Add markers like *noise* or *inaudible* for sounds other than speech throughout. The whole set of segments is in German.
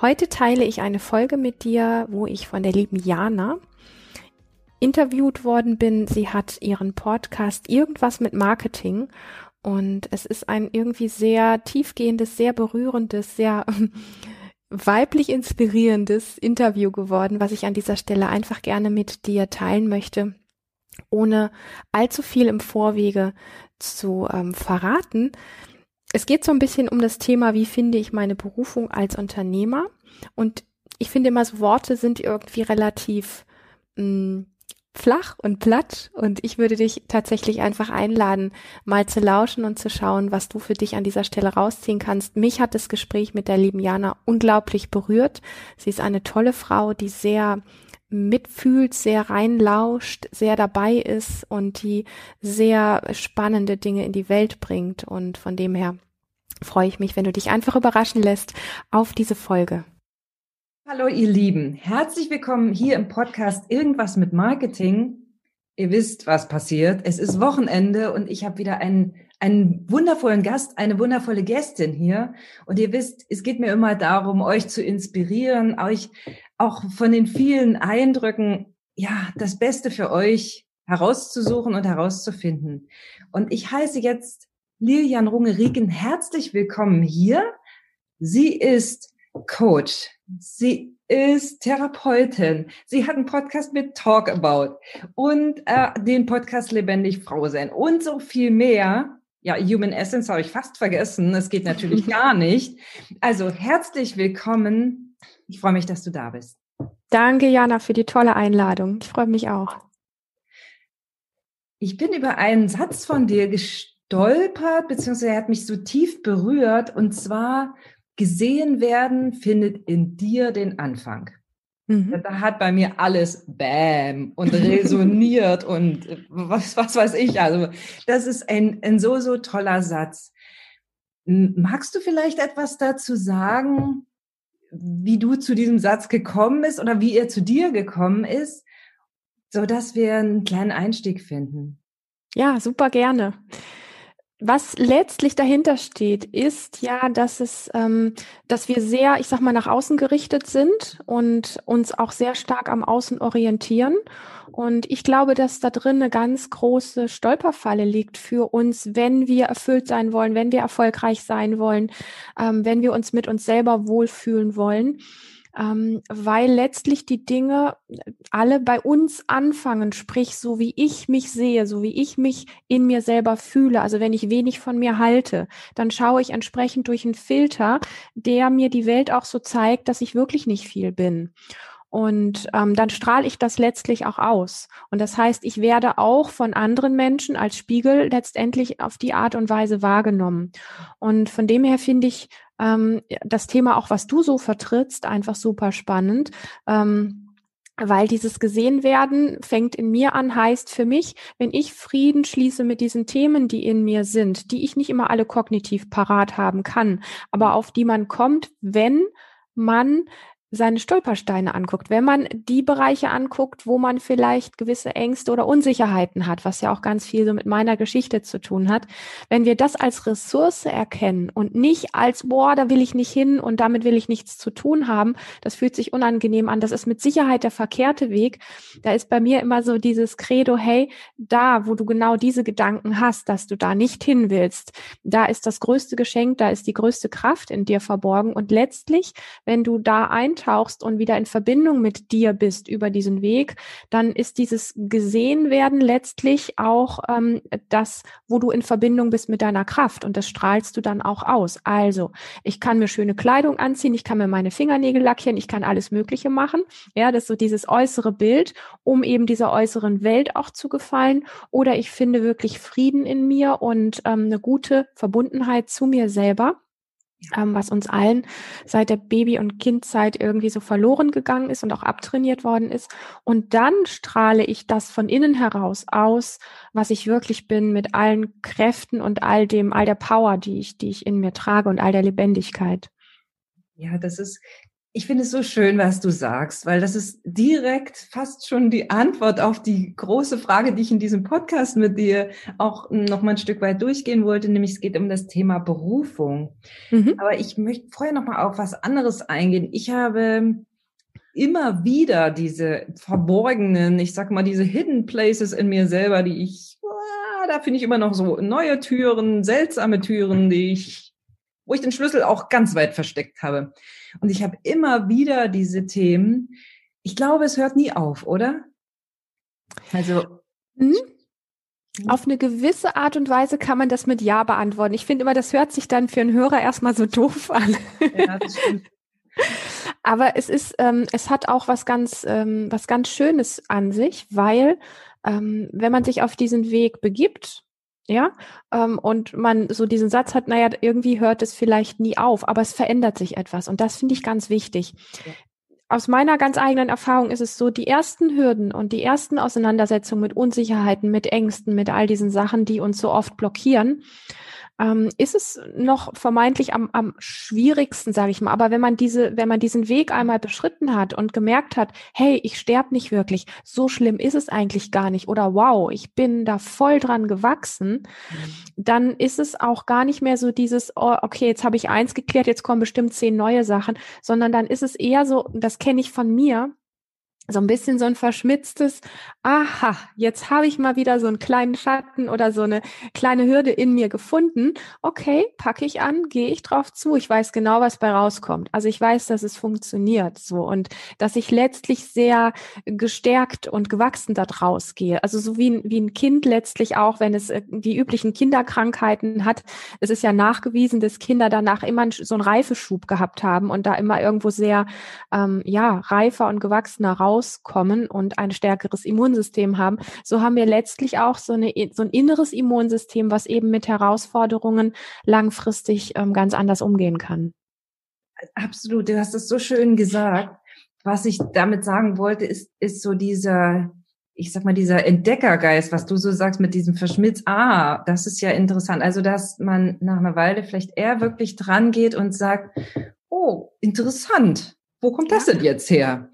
Heute teile ich eine Folge mit dir, wo ich von der lieben Jana interviewt worden bin. Sie hat ihren Podcast Irgendwas mit Marketing und es ist ein irgendwie sehr tiefgehendes, sehr berührendes, sehr *laughs* weiblich inspirierendes Interview geworden, was ich an dieser Stelle einfach gerne mit dir teilen möchte, ohne allzu viel im Vorwege zu ähm, verraten es geht so ein bisschen um das Thema, wie finde ich meine Berufung als Unternehmer? Und ich finde immer so Worte sind irgendwie relativ mh, mm, flach und platt und ich würde dich tatsächlich einfach einladen, mal zu lauschen und zu schauen, was du für dich an dieser Stelle rausziehen kannst. Mich hat das Gespräch mit der lieben Jana unglaublich berührt. Sie ist eine tolle Frau, die sehr mitfühlt, sehr reinlauscht, sehr dabei ist und die sehr spannende Dinge in die Welt bringt. Und von dem her freue ich mich, wenn du dich einfach überraschen lässt auf diese Folge. Hallo ihr Lieben, herzlich willkommen hier im Podcast Irgendwas mit Marketing. Ihr wisst, was passiert. Es ist Wochenende und ich habe wieder einen, einen wundervollen Gast, eine wundervolle Gästin hier. Und ihr wisst, es geht mir immer darum, euch zu inspirieren, euch auch von den vielen Eindrücken, ja, das Beste für euch herauszusuchen und herauszufinden. Und ich heiße jetzt Lilian Runge-Rieken herzlich willkommen hier. Sie ist Coach. Sie ist Therapeutin. Sie hat einen Podcast mit Talk About und äh, den Podcast Lebendig Frau sein und so viel mehr. Ja, Human Essence habe ich fast vergessen. Das geht natürlich *laughs* gar nicht. Also herzlich willkommen ich freue mich, dass du da bist. Danke, Jana, für die tolle Einladung. Ich freue mich auch. Ich bin über einen Satz von dir gestolpert, beziehungsweise er hat mich so tief berührt, und zwar, gesehen werden findet in dir den Anfang. Mhm. Da hat bei mir alles Bäm und resoniert *laughs* und was, was weiß ich. Also, das ist ein, ein so, so toller Satz. Magst du vielleicht etwas dazu sagen, wie du zu diesem Satz gekommen bist oder wie er zu dir gekommen ist, so dass wir einen kleinen Einstieg finden. Ja, super gerne. Was letztlich dahinter steht, ist ja, dass es, ähm, dass wir sehr, ich sag mal, nach außen gerichtet sind und uns auch sehr stark am Außen orientieren. Und ich glaube, dass da drin eine ganz große Stolperfalle liegt für uns, wenn wir erfüllt sein wollen, wenn wir erfolgreich sein wollen, ähm, wenn wir uns mit uns selber wohlfühlen wollen ähm, weil letztlich die Dinge alle bei uns anfangen, sprich so wie ich mich sehe, so wie ich mich in mir selber fühle. Also wenn ich wenig von mir halte, dann schaue ich entsprechend durch einen Filter, der mir die Welt auch so zeigt, dass ich wirklich nicht viel bin. Und ähm, dann strahle ich das letztlich auch aus. Und das heißt, ich werde auch von anderen Menschen als Spiegel letztendlich auf die Art und Weise wahrgenommen. Und von dem her finde ich ähm, das Thema auch, was du so vertrittst, einfach super spannend. Ähm, weil dieses gesehen werden fängt in mir an, heißt für mich, wenn ich Frieden schließe mit diesen Themen, die in mir sind, die ich nicht immer alle kognitiv parat haben kann, aber auf die man kommt, wenn man seine Stolpersteine anguckt, wenn man die Bereiche anguckt, wo man vielleicht gewisse Ängste oder Unsicherheiten hat, was ja auch ganz viel so mit meiner Geschichte zu tun hat, wenn wir das als Ressource erkennen und nicht als, boah, da will ich nicht hin und damit will ich nichts zu tun haben, das fühlt sich unangenehm an, das ist mit Sicherheit der verkehrte Weg. Da ist bei mir immer so dieses Credo, hey, da, wo du genau diese Gedanken hast, dass du da nicht hin willst, da ist das größte Geschenk, da ist die größte Kraft in dir verborgen. Und letztlich, wenn du da ein eintauchst und wieder in Verbindung mit dir bist über diesen Weg, dann ist dieses gesehen letztlich auch ähm, das, wo du in Verbindung bist mit deiner Kraft und das strahlst du dann auch aus. Also, ich kann mir schöne Kleidung anziehen, ich kann mir meine Fingernägel lackieren, ich kann alles Mögliche machen. Ja, das ist so dieses äußere Bild, um eben dieser äußeren Welt auch zu gefallen. Oder ich finde wirklich Frieden in mir und ähm, eine gute Verbundenheit zu mir selber. Ähm, was uns allen seit der Baby- und Kindzeit irgendwie so verloren gegangen ist und auch abtrainiert worden ist. Und dann strahle ich das von innen heraus aus, was ich wirklich bin, mit allen Kräften und all dem, all der Power, die ich, die ich in mir trage und all der Lebendigkeit. Ja, das ist, ich finde es so schön, was du sagst, weil das ist direkt fast schon die Antwort auf die große Frage, die ich in diesem Podcast mit dir auch noch mal ein Stück weit durchgehen wollte, nämlich es geht um das Thema Berufung. Mhm. Aber ich möchte vorher noch mal auf was anderes eingehen. Ich habe immer wieder diese verborgenen, ich sag mal, diese Hidden Places in mir selber, die ich, da finde ich immer noch so neue Türen, seltsame Türen, die ich, wo ich den Schlüssel auch ganz weit versteckt habe. Und ich habe immer wieder diese Themen. Ich glaube, es hört nie auf, oder? Also. Hm? Auf eine gewisse Art und Weise kann man das mit Ja beantworten. Ich finde immer, das hört sich dann für einen Hörer erstmal so doof an. Ja, das stimmt. *laughs* Aber es ist, ähm, es hat auch was ganz, ähm, was ganz Schönes an sich, weil ähm, wenn man sich auf diesen Weg begibt, ja, ähm, und man so diesen Satz hat, naja, irgendwie hört es vielleicht nie auf, aber es verändert sich etwas und das finde ich ganz wichtig. Ja. Aus meiner ganz eigenen Erfahrung ist es so, die ersten Hürden und die ersten Auseinandersetzungen mit Unsicherheiten, mit Ängsten, mit all diesen Sachen, die uns so oft blockieren, ähm, ist es noch vermeintlich am, am schwierigsten, sage ich mal. Aber wenn man diese, wenn man diesen Weg einmal beschritten hat und gemerkt hat, hey, ich sterbe nicht wirklich, so schlimm ist es eigentlich gar nicht, oder wow, ich bin da voll dran gewachsen, mhm. dann ist es auch gar nicht mehr so dieses, oh, okay, jetzt habe ich eins geklärt, jetzt kommen bestimmt zehn neue Sachen, sondern dann ist es eher so, das kenne ich von mir, so ein bisschen so ein verschmitztes, aha, jetzt habe ich mal wieder so einen kleinen Schatten oder so eine kleine Hürde in mir gefunden. Okay, packe ich an, gehe ich drauf zu. Ich weiß genau, was bei rauskommt. Also ich weiß, dass es funktioniert so und dass ich letztlich sehr gestärkt und gewachsen da draus gehe. Also so wie ein, wie ein Kind letztlich auch, wenn es äh, die üblichen Kinderkrankheiten hat. Es ist ja nachgewiesen, dass Kinder danach immer so einen Reifeschub gehabt haben und da immer irgendwo sehr, ähm, ja, reifer und gewachsener raus rauskommen und ein stärkeres Immunsystem haben, so haben wir letztlich auch so, eine, so ein inneres Immunsystem, was eben mit Herausforderungen langfristig ähm, ganz anders umgehen kann. Absolut, du hast es so schön gesagt. Was ich damit sagen wollte, ist, ist so dieser, ich sag mal, dieser Entdeckergeist, was du so sagst mit diesem Verschmitz. Ah, das ist ja interessant. Also, dass man nach einer Weile vielleicht eher wirklich dran geht und sagt, oh, interessant. Wo kommt das denn jetzt her?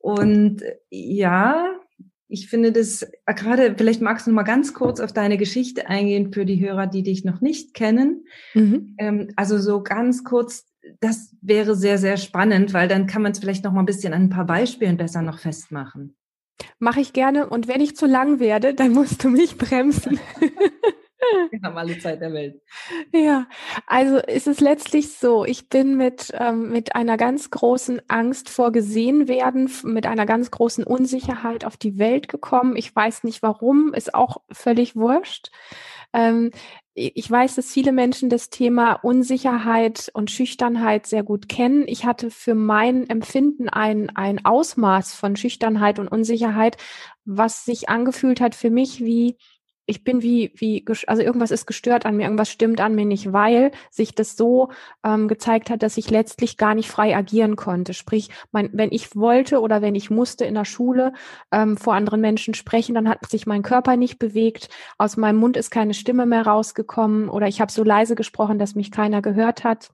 Und ja, ich finde das äh, gerade, vielleicht magst du noch mal ganz kurz auf deine Geschichte eingehen für die Hörer, die dich noch nicht kennen. Mhm. Ähm, also so ganz kurz, das wäre sehr, sehr spannend, weil dann kann man es vielleicht noch mal ein bisschen an ein paar Beispielen besser noch festmachen. Mache ich gerne. Und wenn ich zu lang werde, dann musst du mich bremsen. *laughs* Wir haben alle Zeit der Welt. Ja, also ist es letztlich so, ich bin mit, ähm, mit einer ganz großen Angst vor gesehen werden, mit einer ganz großen Unsicherheit auf die Welt gekommen. Ich weiß nicht warum, ist auch völlig wurscht. Ähm, ich weiß, dass viele Menschen das Thema Unsicherheit und Schüchternheit sehr gut kennen. Ich hatte für mein Empfinden ein, ein Ausmaß von Schüchternheit und Unsicherheit, was sich angefühlt hat für mich wie ich bin wie, wie, also irgendwas ist gestört an mir, irgendwas stimmt an mir nicht, weil sich das so ähm, gezeigt hat, dass ich letztlich gar nicht frei agieren konnte. Sprich, mein, wenn ich wollte oder wenn ich musste in der Schule ähm, vor anderen Menschen sprechen, dann hat sich mein Körper nicht bewegt, aus meinem Mund ist keine Stimme mehr rausgekommen oder ich habe so leise gesprochen, dass mich keiner gehört hat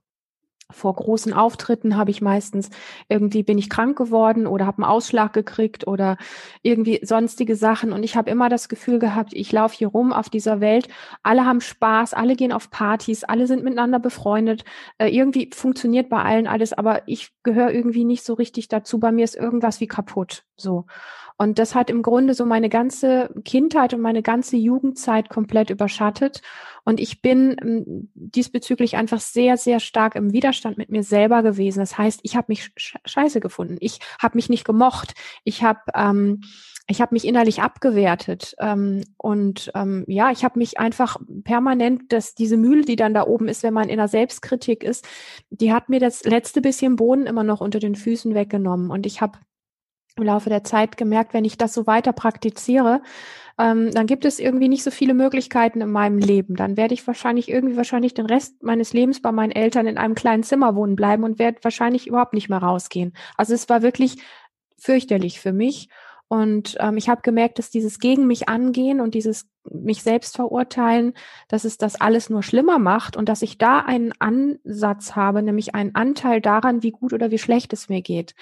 vor großen Auftritten habe ich meistens irgendwie bin ich krank geworden oder habe einen Ausschlag gekriegt oder irgendwie sonstige Sachen. Und ich habe immer das Gefühl gehabt, ich laufe hier rum auf dieser Welt, alle haben Spaß, alle gehen auf Partys, alle sind miteinander befreundet, äh, irgendwie funktioniert bei allen alles, aber ich gehöre irgendwie nicht so richtig dazu, bei mir ist irgendwas wie kaputt, so. Und das hat im Grunde so meine ganze Kindheit und meine ganze Jugendzeit komplett überschattet. Und ich bin ähm, diesbezüglich einfach sehr, sehr stark im Widerstand mit mir selber gewesen. Das heißt, ich habe mich scheiße gefunden. Ich habe mich nicht gemocht. Ich habe ähm, ich habe mich innerlich abgewertet ähm, und ähm, ja, ich habe mich einfach permanent, dass diese Mühle, die dann da oben ist, wenn man in der Selbstkritik ist, die hat mir das letzte bisschen Boden immer noch unter den Füßen weggenommen und ich habe im Laufe der Zeit gemerkt, wenn ich das so weiter praktiziere, ähm, dann gibt es irgendwie nicht so viele Möglichkeiten in meinem Leben. Dann werde ich wahrscheinlich irgendwie wahrscheinlich den Rest meines Lebens bei meinen Eltern in einem kleinen Zimmer wohnen bleiben und werde wahrscheinlich überhaupt nicht mehr rausgehen. Also es war wirklich fürchterlich für mich. Und ähm, ich habe gemerkt, dass dieses gegen mich angehen und dieses mich selbst verurteilen, dass es das alles nur schlimmer macht und dass ich da einen Ansatz habe, nämlich einen Anteil daran, wie gut oder wie schlecht es mir geht.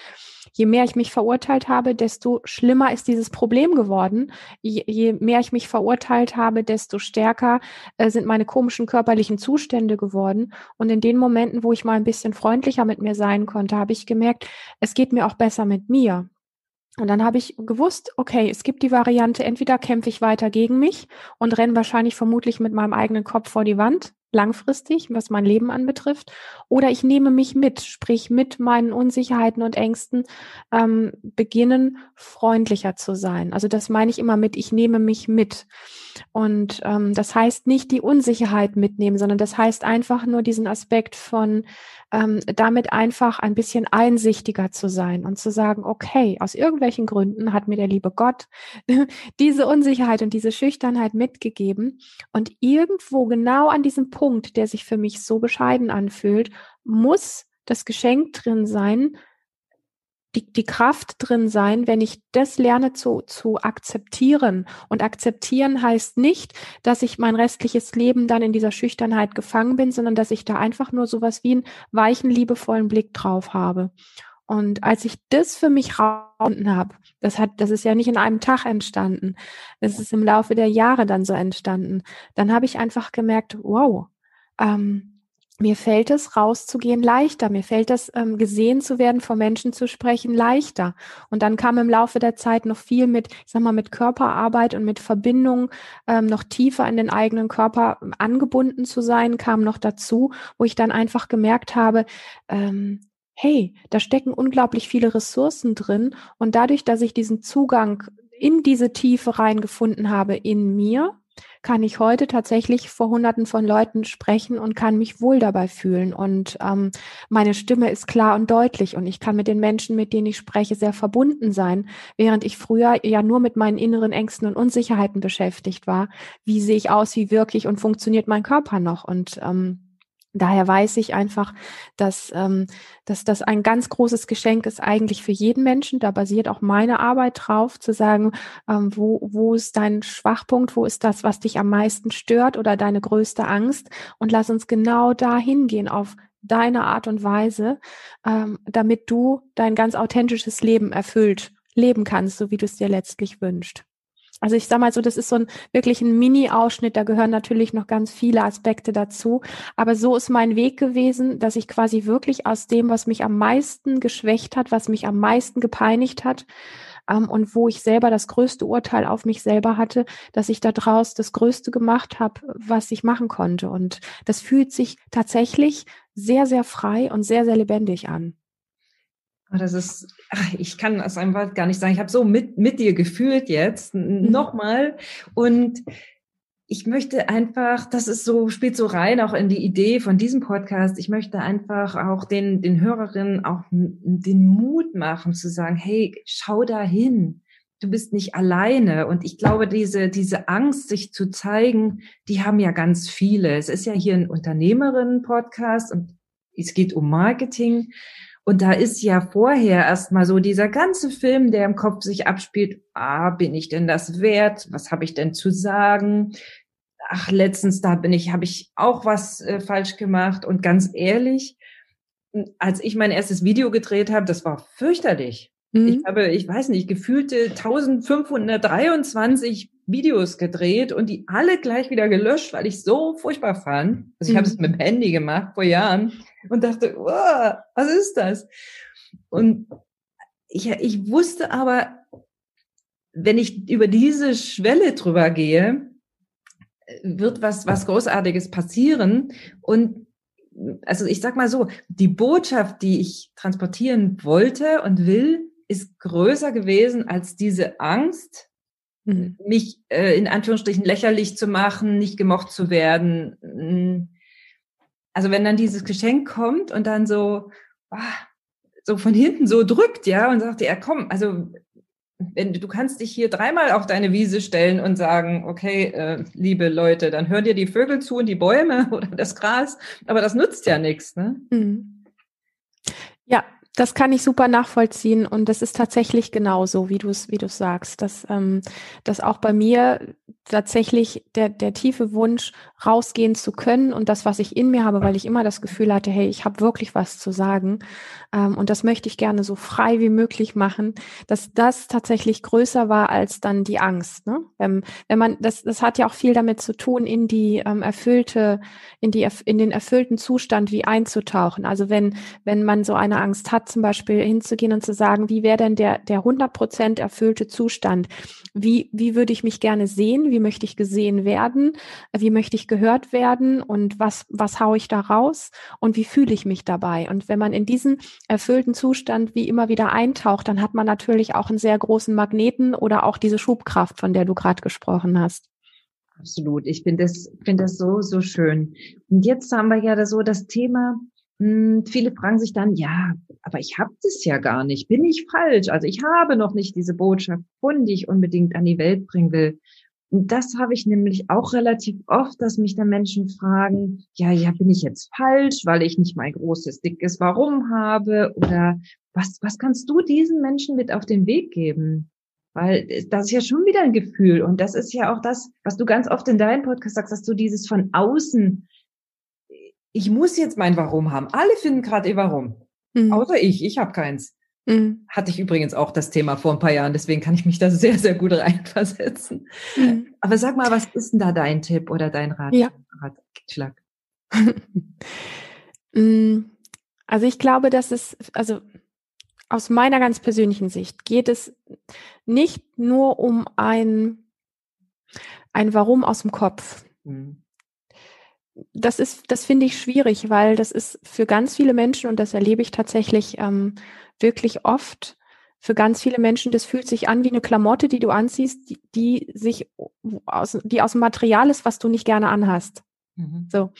Je mehr ich mich verurteilt habe, desto schlimmer ist dieses Problem geworden. Je, je mehr ich mich verurteilt habe, desto stärker äh, sind meine komischen körperlichen Zustände geworden. Und in den Momenten, wo ich mal ein bisschen freundlicher mit mir sein konnte, habe ich gemerkt, es geht mir auch besser mit mir. Und dann habe ich gewusst, okay, es gibt die Variante, entweder kämpfe ich weiter gegen mich und renne wahrscheinlich vermutlich mit meinem eigenen Kopf vor die Wand, langfristig, was mein Leben anbetrifft, oder ich nehme mich mit, sprich mit meinen Unsicherheiten und Ängsten, ähm, beginnen freundlicher zu sein. Also das meine ich immer mit, ich nehme mich mit. Und ähm, das heißt nicht die Unsicherheit mitnehmen, sondern das heißt einfach nur diesen Aspekt von ähm, damit einfach ein bisschen einsichtiger zu sein und zu sagen, okay, aus irgendwelchen Gründen hat mir der liebe Gott *laughs* diese Unsicherheit und diese Schüchternheit mitgegeben. Und irgendwo genau an diesem Punkt, der sich für mich so bescheiden anfühlt, muss das Geschenk drin sein, die, die Kraft drin sein, wenn ich das lerne zu, zu akzeptieren. Und akzeptieren heißt nicht, dass ich mein restliches Leben dann in dieser Schüchternheit gefangen bin, sondern dass ich da einfach nur sowas wie einen weichen, liebevollen Blick drauf habe. Und als ich das für mich rausgefunden habe, das hat, das ist ja nicht in einem Tag entstanden, es ist im Laufe der Jahre dann so entstanden, dann habe ich einfach gemerkt, wow, ähm, mir fällt es, rauszugehen leichter. Mir fällt es, ähm, gesehen zu werden, vor Menschen zu sprechen, leichter. Und dann kam im Laufe der Zeit noch viel mit, ich sag mal, mit Körperarbeit und mit Verbindung ähm, noch tiefer in den eigenen Körper ähm, angebunden zu sein, kam noch dazu, wo ich dann einfach gemerkt habe, ähm, hey, da stecken unglaublich viele Ressourcen drin. Und dadurch, dass ich diesen Zugang in diese Tiefe reingefunden habe in mir, kann ich heute tatsächlich vor Hunderten von Leuten sprechen und kann mich wohl dabei fühlen. Und ähm, meine Stimme ist klar und deutlich und ich kann mit den Menschen, mit denen ich spreche, sehr verbunden sein, während ich früher ja nur mit meinen inneren Ängsten und Unsicherheiten beschäftigt war. Wie sehe ich aus, wie wirklich und funktioniert mein Körper noch? Und ähm, Daher weiß ich einfach, dass, ähm, dass das ein ganz großes Geschenk ist eigentlich für jeden Menschen. Da basiert auch meine Arbeit drauf, zu sagen, ähm, wo, wo ist dein Schwachpunkt, wo ist das, was dich am meisten stört oder deine größte Angst. Und lass uns genau da hingehen auf deine Art und Weise, ähm, damit du dein ganz authentisches Leben erfüllt leben kannst, so wie du es dir letztlich wünschst. Also ich sage mal so, das ist so ein wirklich ein Mini-Ausschnitt, da gehören natürlich noch ganz viele Aspekte dazu. Aber so ist mein Weg gewesen, dass ich quasi wirklich aus dem, was mich am meisten geschwächt hat, was mich am meisten gepeinigt hat, ähm, und wo ich selber das größte Urteil auf mich selber hatte, dass ich daraus das Größte gemacht habe, was ich machen konnte. Und das fühlt sich tatsächlich sehr, sehr frei und sehr, sehr lebendig an. Oh, das ist, ach, ich kann das einfach gar nicht sagen. Ich habe so mit, mit dir gefühlt jetzt mhm. nochmal. Und ich möchte einfach, das ist so, spielt so rein auch in die Idee von diesem Podcast. Ich möchte einfach auch den, den Hörerinnen auch den Mut machen zu sagen, hey, schau da hin. Du bist nicht alleine. Und ich glaube, diese, diese Angst, sich zu zeigen, die haben ja ganz viele. Es ist ja hier ein Unternehmerinnen-Podcast und es geht um Marketing. Und da ist ja vorher erstmal so dieser ganze Film, der im Kopf sich abspielt, ah, bin ich denn das wert? Was habe ich denn zu sagen? Ach, letztens da bin ich, habe ich auch was äh, falsch gemacht. Und ganz ehrlich, als ich mein erstes Video gedreht habe, das war fürchterlich. Mhm. Ich habe, ich weiß nicht, gefühlte 1523 Videos gedreht und die alle gleich wieder gelöscht, weil ich so furchtbar fand. Also ich mhm. habe es mit dem Handy gemacht vor Jahren und dachte, oh, was ist das? Und ich, ich wusste aber, wenn ich über diese Schwelle drüber gehe, wird was, was Großartiges passieren. Und also ich sag mal so, die Botschaft, die ich transportieren wollte und will, ist größer gewesen als diese Angst, mhm. mich äh, in Anführungsstrichen lächerlich zu machen, nicht gemocht zu werden. Mm. Also wenn dann dieses Geschenk kommt und dann so, ah, so von hinten so drückt, ja, und sagt, ja, komm, also wenn du kannst dich hier dreimal auf deine Wiese stellen und sagen, okay, äh, liebe Leute, dann hören dir die Vögel zu und die Bäume *laughs* oder das Gras, aber das nützt ja nichts. Ne? Mhm. Ja, das kann ich super nachvollziehen und das ist tatsächlich genauso, wie du es wie du sagst, dass ähm, dass auch bei mir tatsächlich der der tiefe Wunsch rausgehen zu können und das, was ich in mir habe, weil ich immer das Gefühl hatte, hey, ich habe wirklich was zu sagen ähm, und das möchte ich gerne so frei wie möglich machen, dass das tatsächlich größer war als dann die Angst. Ne? Wenn, wenn man das das hat ja auch viel damit zu tun, in die ähm, erfüllte in die in den erfüllten Zustand wie einzutauchen. Also wenn wenn man so eine Angst hat zum Beispiel hinzugehen und zu sagen, wie wäre denn der, der 100 Prozent erfüllte Zustand? Wie, wie würde ich mich gerne sehen? Wie möchte ich gesehen werden? Wie möchte ich gehört werden? Und was, was haue ich da raus? Und wie fühle ich mich dabei? Und wenn man in diesen erfüllten Zustand wie immer wieder eintaucht, dann hat man natürlich auch einen sehr großen Magneten oder auch diese Schubkraft, von der du gerade gesprochen hast. Absolut. Ich finde das, finde das so, so schön. Und jetzt haben wir ja so das Thema, hm, viele fragen sich dann, ja, aber ich habe das ja gar nicht. Bin ich falsch? Also ich habe noch nicht diese Botschaft gefunden, die ich unbedingt an die Welt bringen will. Und das habe ich nämlich auch relativ oft, dass mich da Menschen fragen, ja, ja, bin ich jetzt falsch, weil ich nicht mein großes, dickes Warum habe? Oder was, was kannst du diesen Menschen mit auf den Weg geben? Weil das ist ja schon wieder ein Gefühl. Und das ist ja auch das, was du ganz oft in deinem Podcast sagst, dass du dieses von außen ich muss jetzt mein Warum haben. Alle finden gerade ihr Warum. Mhm. Außer ich. Ich habe keins. Mhm. Hatte ich übrigens auch das Thema vor ein paar Jahren, deswegen kann ich mich da sehr, sehr gut reinversetzen. Mhm. Aber sag mal, was ist denn da dein Tipp oder dein Rat, ja. Ratschlag? *laughs* Mm, also ich glaube, dass es, also aus meiner ganz persönlichen Sicht geht es nicht nur um ein, ein Warum aus dem Kopf. Mhm das ist, das finde ich schwierig, weil das ist für ganz viele Menschen, und das erlebe ich tatsächlich ähm, wirklich oft, für ganz viele Menschen, das fühlt sich an wie eine Klamotte, die du anziehst, die, die sich aus, die aus dem Material ist, was du nicht gerne anhast. Mhm. So.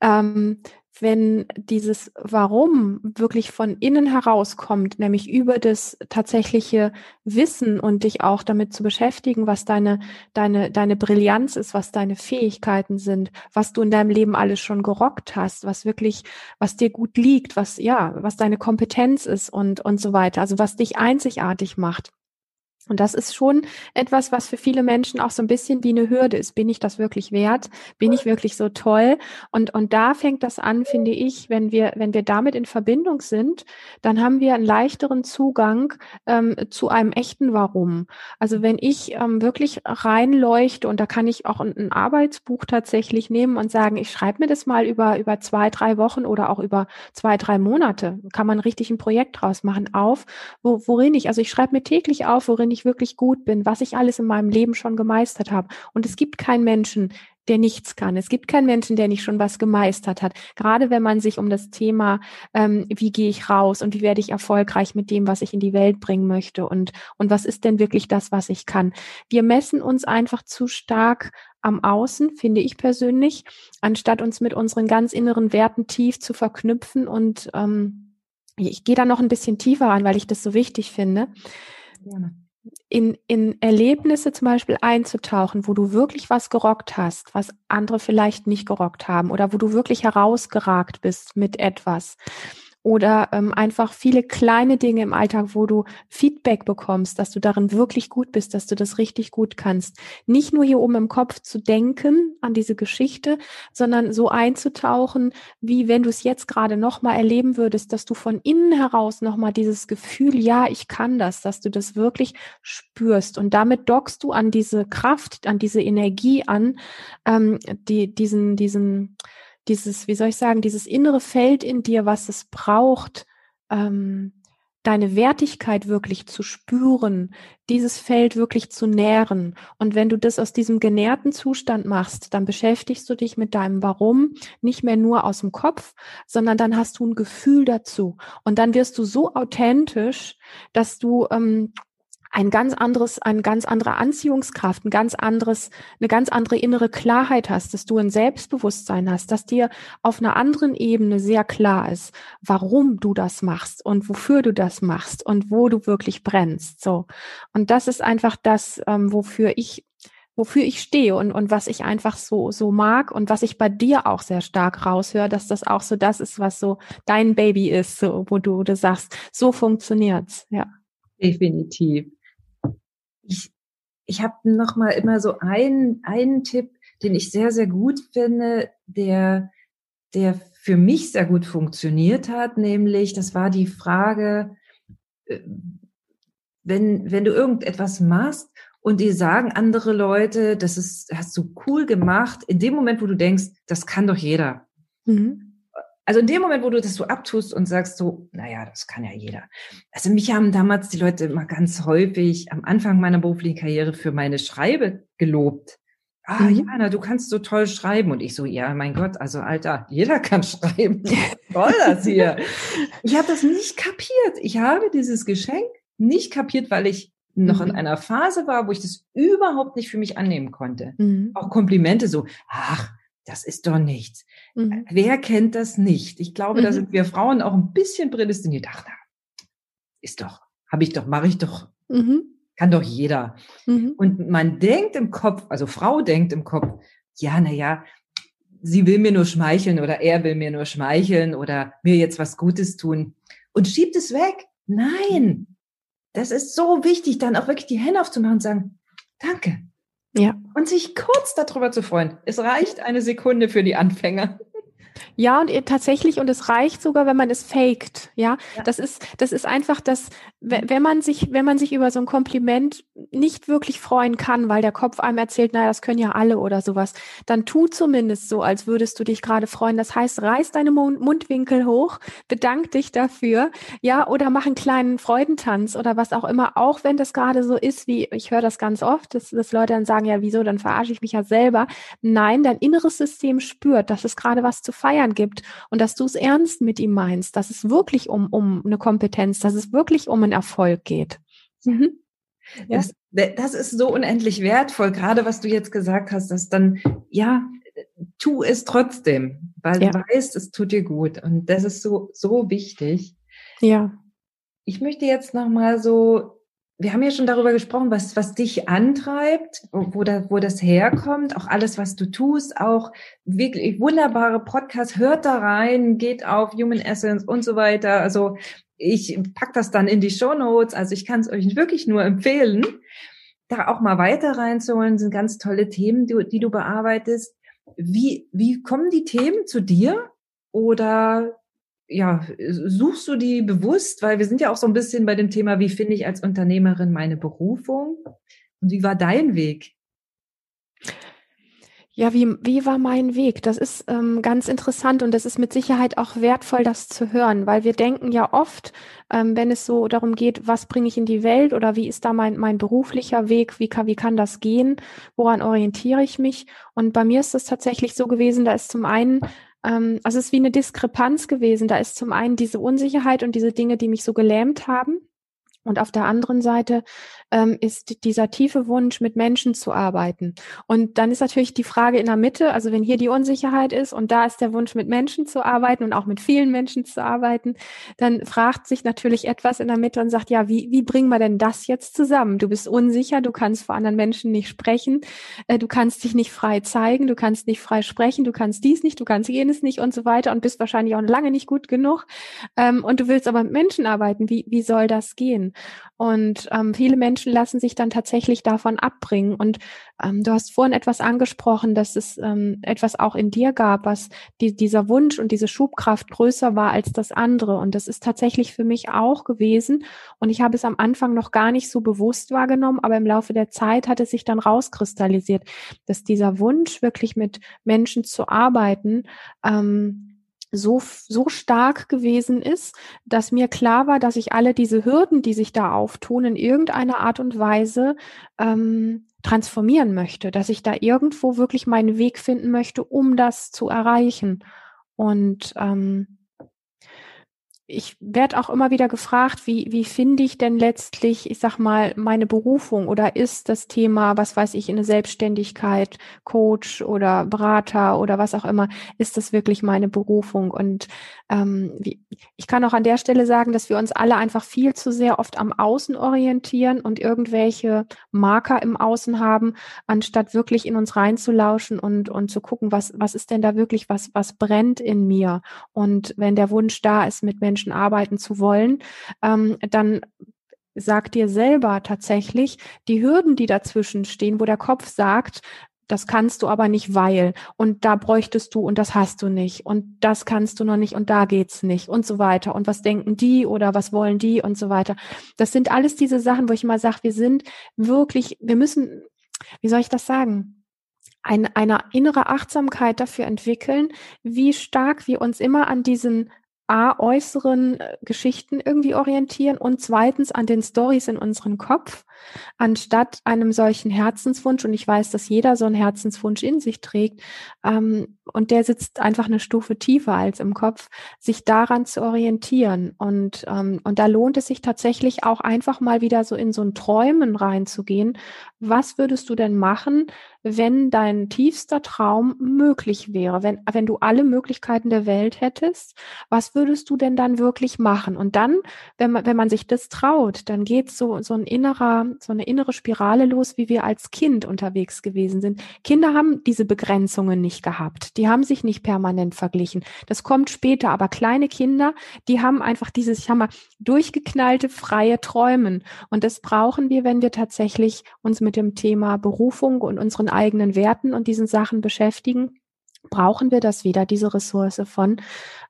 Ähm, wenn dieses Warum wirklich von innen herauskommt, nämlich über das tatsächliche Wissen und dich auch damit zu beschäftigen, was deine, deine, deine Brillanz ist, was deine Fähigkeiten sind, was du in deinem Leben alles schon gerockt hast, was wirklich, was dir gut liegt, was, ja, was deine Kompetenz ist und, und so weiter. Also was dich einzigartig macht. Und das ist schon etwas, was für viele Menschen auch so ein bisschen wie eine Hürde ist. Bin ich das wirklich wert? Bin ich wirklich so toll? Und, und da fängt das an, finde ich, wenn wir, wenn wir damit in Verbindung sind, dann haben wir einen leichteren Zugang ähm, zu einem echten Warum. Also wenn ich ähm, wirklich reinleuchte und da kann ich auch ein, ein Arbeitsbuch tatsächlich nehmen und sagen, ich schreibe mir das mal über, über zwei, drei Wochen oder auch über zwei, drei Monate, kann man richtig ein Projekt draus machen, auf, wo, worin ich, also ich schreibe mir täglich auf, worin ich ich wirklich gut bin, was ich alles in meinem Leben schon gemeistert habe. Und es gibt keinen Menschen, der nichts kann. Es gibt keinen Menschen, der nicht schon was gemeistert hat. Gerade wenn man sich um das Thema, ähm, wie gehe ich raus und wie werde ich erfolgreich mit dem, was ich in die Welt bringen möchte und, und was ist denn wirklich das, was ich kann. Wir messen uns einfach zu stark am Außen, finde ich persönlich, anstatt uns mit unseren ganz inneren Werten tief zu verknüpfen und ähm, ich gehe da noch ein bisschen tiefer an, weil ich das so wichtig finde. Gerne in, in Erlebnisse zum Beispiel einzutauchen, wo du wirklich was gerockt hast, was andere vielleicht nicht gerockt haben oder wo du wirklich herausgeragt bist mit etwas oder ähm, einfach viele kleine Dinge im Alltag, wo du Feedback bekommst, dass du darin wirklich gut bist, dass du das richtig gut kannst. Nicht nur hier oben im Kopf zu denken an diese Geschichte, sondern so einzutauchen, wie wenn du es jetzt gerade nochmal erleben würdest, dass du von innen heraus nochmal dieses Gefühl, ja, ich kann das, dass du das wirklich spürst. Und damit dockst du an diese Kraft, an diese Energie an, ähm, die, diesen, diesen, dieses, wie soll ich sagen, dieses innere Feld in dir, was es braucht, ähm, deine Wertigkeit wirklich zu spüren, dieses Feld wirklich zu nähren. Und wenn du das aus diesem genährten Zustand machst, dann beschäftigst du dich mit deinem Warum nicht mehr nur aus dem Kopf, sondern dann hast du ein Gefühl dazu. Und dann wirst du so authentisch, dass du ähm, ein ganz anderes, eine ganz andere Anziehungskraft, ein ganz anderes, eine ganz andere innere Klarheit hast, dass du ein Selbstbewusstsein hast, dass dir auf einer anderen Ebene sehr klar ist, warum du das machst und wofür du das machst und wo du wirklich brennst. So. Und das ist einfach das, ähm, wofür ich wofür ich stehe und, und was ich einfach so, so mag und was ich bei dir auch sehr stark raushöre, dass das auch so das ist, was so dein Baby ist, so, wo du, du sagst, so funktioniert's, ja. Definitiv. Ich, ich habe noch mal immer so einen, einen Tipp, den ich sehr, sehr gut finde, der, der für mich sehr gut funktioniert hat, nämlich, das war die Frage, äh, wenn, wenn du irgendetwas machst und dir sagen andere Leute, das ist, hast du cool gemacht, in dem Moment, wo du denkst, das kann doch jeder. Mhm. Also in dem Moment, wo du das so abtust und sagst so, naja, das kann ja jeder. Also mich haben damals die Leute immer ganz häufig am Anfang meiner beruflichen Karriere für meine Schreibe gelobt. Ah, mhm. Jana, du kannst so toll schreiben. Und ich so, ja, mein Gott, also Alter, jeder kann *laughs* schreiben. Toll das hier. ich habe das nicht kapiert. Ich habe dieses Geschenk nicht kapiert, weil ich noch mhm. in einer Phase war, wo ich das überhaupt nicht für mich annehmen konnte. Mhm. Auch Komplimente so, ach, das ist doch nichts. Mhm. Wer kennt das nicht? Ich glaube, da mhm. sind wir Frauen auch ein bisschen prädestiniert. Ach, na, ist doch, habe ich doch, mache ich doch. Mhm. Kann doch jeder. Mhm. Und man denkt im Kopf, also Frau denkt im Kopf, ja, na ja, sie will mir nur schmeicheln oder er will mir nur schmeicheln oder mir jetzt was Gutes tun und schiebt es weg. Nein, das ist so wichtig, dann auch wirklich die Hände aufzumachen und sagen, danke. Ja. Und sich kurz darüber zu freuen. Es reicht eine Sekunde für die Anfänger. Ja, und tatsächlich, und es reicht sogar, wenn man es faked. Ja, ja. das ist, das ist einfach das, wenn man sich, wenn man sich über so ein Kompliment nicht wirklich freuen kann, weil der Kopf einem erzählt, naja, das können ja alle oder sowas, dann tu zumindest so, als würdest du dich gerade freuen. Das heißt, reiß deine Mundwinkel hoch, bedank dich dafür, ja, oder mach einen kleinen Freudentanz oder was auch immer, auch wenn das gerade so ist, wie, ich höre das ganz oft, dass, dass Leute dann sagen, ja, wieso, dann verarsche ich mich ja selber. Nein, dein inneres System spürt, dass es gerade was zu feiern gibt und dass du es ernst mit ihm meinst, dass es wirklich um, um eine Kompetenz, dass es wirklich um einen Erfolg geht. Mhm. Ja. Das, das ist so unendlich wertvoll, gerade was du jetzt gesagt hast, dass dann, ja, tu es trotzdem, weil ja. du weißt, es tut dir gut. Und das ist so, so wichtig. Ja. Ich möchte jetzt nochmal so wir haben ja schon darüber gesprochen, was, was dich antreibt, wo, da, wo das herkommt, auch alles, was du tust, auch wirklich wunderbare Podcasts, hört da rein, geht auf Human Essence und so weiter. Also ich pack das dann in die Show Notes, also ich kann es euch wirklich nur empfehlen, da auch mal weiter reinzuholen, sind ganz tolle Themen, die, die du bearbeitest. Wie, wie kommen die Themen zu dir? Oder ja, suchst du die bewusst? Weil wir sind ja auch so ein bisschen bei dem Thema, wie finde ich als Unternehmerin meine Berufung? Und wie war dein Weg? Ja, wie, wie war mein Weg? Das ist ähm, ganz interessant und das ist mit Sicherheit auch wertvoll, das zu hören, weil wir denken ja oft, ähm, wenn es so darum geht, was bringe ich in die Welt oder wie ist da mein, mein beruflicher Weg, wie kann, wie kann das gehen, woran orientiere ich mich? Und bei mir ist es tatsächlich so gewesen, da ist zum einen ähm, also es ist wie eine Diskrepanz gewesen. Da ist zum einen diese Unsicherheit und diese Dinge, die mich so gelähmt haben. Und auf der anderen Seite ähm, ist dieser tiefe Wunsch, mit Menschen zu arbeiten. Und dann ist natürlich die Frage in der Mitte, also wenn hier die Unsicherheit ist und da ist der Wunsch, mit Menschen zu arbeiten und auch mit vielen Menschen zu arbeiten, dann fragt sich natürlich etwas in der Mitte und sagt, ja, wie, wie bringen wir denn das jetzt zusammen? Du bist unsicher, du kannst vor anderen Menschen nicht sprechen, äh, du kannst dich nicht frei zeigen, du kannst nicht frei sprechen, du kannst dies nicht, du kannst jenes nicht und so weiter und bist wahrscheinlich auch lange nicht gut genug. Ähm, und du willst aber mit Menschen arbeiten. Wie, wie soll das gehen? Und ähm, viele Menschen lassen sich dann tatsächlich davon abbringen. Und ähm, du hast vorhin etwas angesprochen, dass es ähm, etwas auch in dir gab, was die, dieser Wunsch und diese Schubkraft größer war als das andere. Und das ist tatsächlich für mich auch gewesen. Und ich habe es am Anfang noch gar nicht so bewusst wahrgenommen, aber im Laufe der Zeit hat es sich dann rauskristallisiert, dass dieser Wunsch, wirklich mit Menschen zu arbeiten, ähm, so, so stark gewesen ist, dass mir klar war, dass ich alle diese Hürden, die sich da auftun, in irgendeiner Art und Weise ähm, transformieren möchte, dass ich da irgendwo wirklich meinen Weg finden möchte, um das zu erreichen. Und ähm, ich werde auch immer wieder gefragt, wie, wie finde ich denn letztlich, ich sag mal, meine Berufung oder ist das Thema, was weiß ich, in der Selbstständigkeit, Coach oder Berater oder was auch immer, ist das wirklich meine Berufung? Und ähm, wie, ich kann auch an der Stelle sagen, dass wir uns alle einfach viel zu sehr oft am Außen orientieren und irgendwelche Marker im Außen haben, anstatt wirklich in uns reinzulauschen und, und zu gucken, was, was ist denn da wirklich, was, was brennt in mir? Und wenn der Wunsch da ist, mit Menschen Menschen arbeiten zu wollen, ähm, dann sagt dir selber tatsächlich die Hürden, die dazwischen stehen, wo der Kopf sagt, das kannst du aber nicht, weil und da bräuchtest du und das hast du nicht und das kannst du noch nicht und da geht's nicht und so weiter und was denken die oder was wollen die und so weiter. Das sind alles diese Sachen, wo ich mal sage, wir sind wirklich, wir müssen, wie soll ich das sagen? Ein, eine innere Achtsamkeit dafür entwickeln, wie stark wir uns immer an diesen A, äußeren äh, Geschichten irgendwie orientieren und zweitens an den Stories in unserem Kopf, anstatt einem solchen Herzenswunsch. Und ich weiß, dass jeder so einen Herzenswunsch in sich trägt. Ähm, und der sitzt einfach eine Stufe tiefer als im Kopf, sich daran zu orientieren. Und, ähm, und da lohnt es sich tatsächlich auch einfach mal wieder so in so ein Träumen reinzugehen. Was würdest du denn machen, wenn dein tiefster Traum möglich wäre, wenn, wenn du alle Möglichkeiten der Welt hättest, was würdest du denn dann wirklich machen? Und dann, wenn man, wenn man sich das traut, dann geht so, so ein innerer, so eine innere Spirale los, wie wir als Kind unterwegs gewesen sind. Kinder haben diese Begrenzungen nicht gehabt. Die haben sich nicht permanent verglichen. Das kommt später, aber kleine Kinder, die haben einfach dieses, ich habe mal, durchgeknallte, freie Träumen. Und das brauchen wir, wenn wir tatsächlich uns mit dem Thema Berufung und unseren eigenen Werten und diesen Sachen beschäftigen, brauchen wir das wieder, diese Ressource von,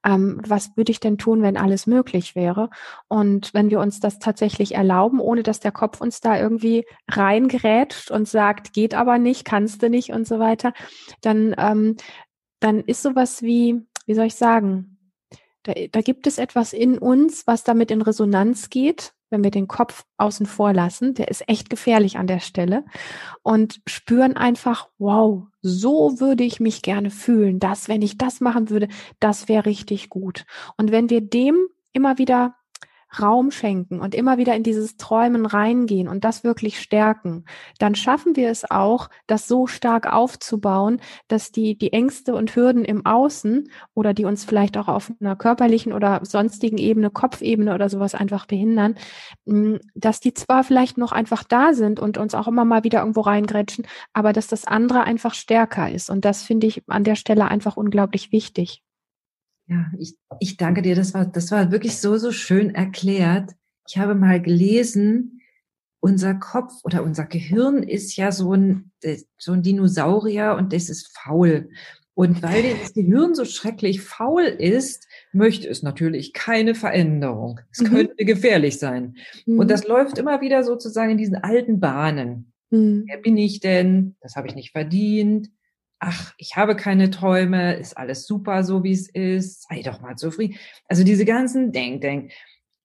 ähm, was würde ich denn tun, wenn alles möglich wäre? Und wenn wir uns das tatsächlich erlauben, ohne dass der Kopf uns da irgendwie reingerätscht und sagt, geht aber nicht, kannst du nicht und so weiter, dann, ähm, dann ist sowas wie, wie soll ich sagen, da, da gibt es etwas in uns, was damit in Resonanz geht wenn wir den Kopf außen vor lassen, der ist echt gefährlich an der Stelle und spüren einfach, wow, so würde ich mich gerne fühlen. Das, wenn ich das machen würde, das wäre richtig gut. Und wenn wir dem immer wieder Raum schenken und immer wieder in dieses Träumen reingehen und das wirklich stärken, dann schaffen wir es auch, das so stark aufzubauen, dass die, die Ängste und Hürden im Außen oder die uns vielleicht auch auf einer körperlichen oder sonstigen Ebene, Kopfebene oder sowas einfach behindern, hm, dass die zwar vielleicht noch einfach da sind und uns auch immer mal wieder irgendwo reingrätschen, aber dass das andere einfach stärker ist. Und das finde ich an der Stelle einfach unglaublich wichtig. Ja, ich, ich danke dir. Das war, das war wirklich so, so schön erklärt. Ich habe mal gelesen, unser Kopf oder unser Gehirn ist ja so ein, so ein Dinosaurier und das ist faul. Und weil das Gehirn so schrecklich faul ist, möchte es natürlich keine Veränderung. Es mhm. könnte gefährlich sein. Mhm. Und das läuft immer wieder sozusagen in diesen alten Bahnen. Mhm. Wer bin ich denn? Das habe ich nicht verdient ach, ich habe keine Träume, ist alles super so, wie es ist, sei doch mal zufrieden. Also diese ganzen Denk, Denk,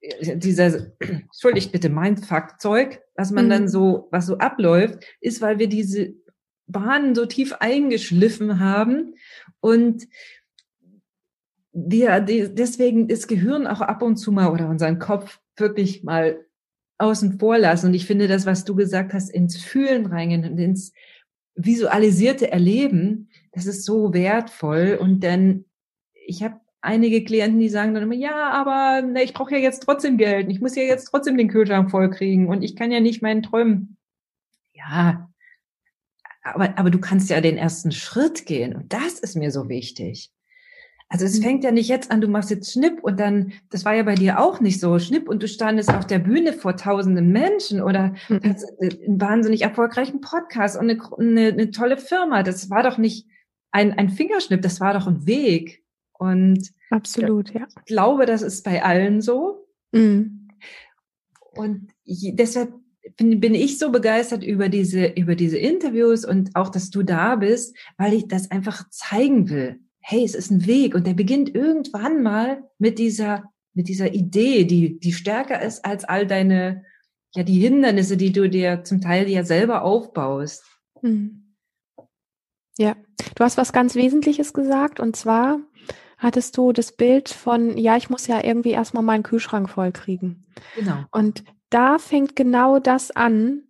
äh, dieser, *clears throat* entschuldigt bitte, Mindfuck-Zeug, was man mhm. dann so, was so abläuft, ist, weil wir diese Bahnen so tief eingeschliffen haben und wir deswegen das Gehirn auch ab und zu mal oder unseren Kopf wirklich mal außen vor lassen. Und ich finde das, was du gesagt hast, ins Fühlen reingehen und ins visualisierte Erleben, das ist so wertvoll. Und dann, ich habe einige Klienten, die sagen dann immer, ja, aber ne, ich brauche ja jetzt trotzdem Geld, ich muss ja jetzt trotzdem den Kühlschrank vollkriegen und ich kann ja nicht meinen Träumen. Ja, aber, aber du kannst ja den ersten Schritt gehen und das ist mir so wichtig. Also es mhm. fängt ja nicht jetzt an, du machst jetzt Schnipp und dann, das war ja bei dir auch nicht so, Schnipp und du standest auf der Bühne vor tausenden Menschen oder mhm. hast einen wahnsinnig erfolgreichen Podcast und eine, eine, eine tolle Firma. Das war doch nicht ein, ein Fingerschnipp, das war doch ein Weg. Und absolut, ja. Ich glaube, das ist bei allen so. Mhm. Und deshalb bin, bin ich so begeistert über diese, über diese Interviews und auch, dass du da bist, weil ich das einfach zeigen will hey, es ist ein Weg und der beginnt irgendwann mal mit dieser, mit dieser Idee, die, die stärker ist als all deine, ja, die Hindernisse, die du dir zum Teil ja selber aufbaust. Hm. Ja, du hast was ganz Wesentliches gesagt und zwar hattest du das Bild von, ja, ich muss ja irgendwie erstmal meinen Kühlschrank voll kriegen. Genau. Und da fängt genau das an,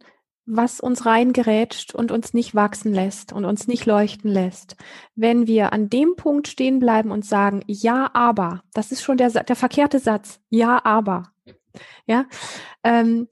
was uns reingerätscht und uns nicht wachsen lässt und uns nicht leuchten lässt. Wenn wir an dem Punkt stehen bleiben und sagen, ja, aber, das ist schon der, der verkehrte Satz, ja, aber. Ja, ähm,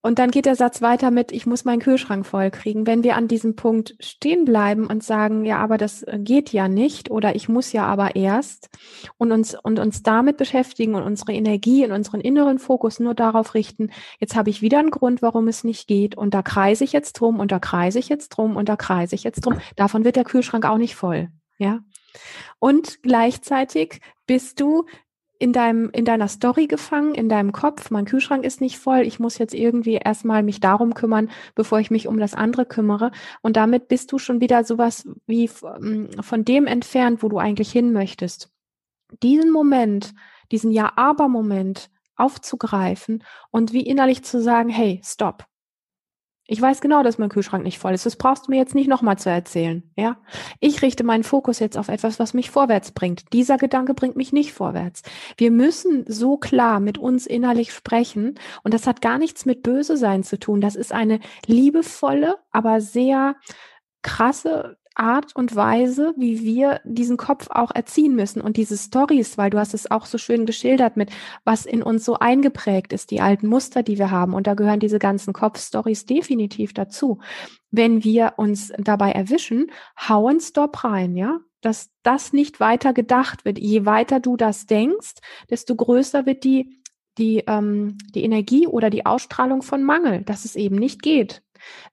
und dann geht der Satz weiter mit, ich muss meinen Kühlschrank voll kriegen. Wenn wir an diesem Punkt stehen bleiben und sagen, ja, aber das äh, geht ja nicht oder ich muss ja aber erst und uns, und uns damit beschäftigen und unsere Energie und unseren inneren Fokus nur darauf richten, jetzt habe ich wieder einen Grund, warum es nicht geht und da kreise ich jetzt drum und da kreise ich jetzt drum und da kreise ich jetzt drum. Davon wird der Kühlschrank auch nicht voll. Ja. Und gleichzeitig bist du in deinem, in deiner Story gefangen, in deinem Kopf, mein Kühlschrank ist nicht voll, ich muss jetzt irgendwie erstmal mich darum kümmern, bevor ich mich um das andere kümmere. Und damit bist du schon wieder sowas wie ähm, von dem entfernt, wo du eigentlich hin möchtest. Diesen Moment, diesen Ja-Aber-Moment aufzugreifen und wie innerlich zu sagen, hey, stopp. Ich weiß genau, dass mein Kühlschrank nicht voll ist. Das brauchst du mir jetzt nicht nochmal zu erzählen. Ja, ich richte meinen Fokus jetzt auf etwas, was mich vorwärts bringt. Dieser Gedanke bringt mich nicht vorwärts. Wir müssen so klar mit uns innerlich sprechen. Und das hat gar nichts mit Böse sein zu tun. Das ist eine liebevolle, aber sehr krasse Art und Weise, wie wir diesen Kopf auch erziehen müssen und diese Stories, weil du hast es auch so schön geschildert mit, was in uns so eingeprägt ist, die alten Muster, die wir haben. Und da gehören diese ganzen Kopfstories definitiv dazu. Wenn wir uns dabei erwischen, hauen Stop rein, ja, dass das nicht weiter gedacht wird. Je weiter du das denkst, desto größer wird die die, ähm, die Energie oder die Ausstrahlung von Mangel, dass es eben nicht geht.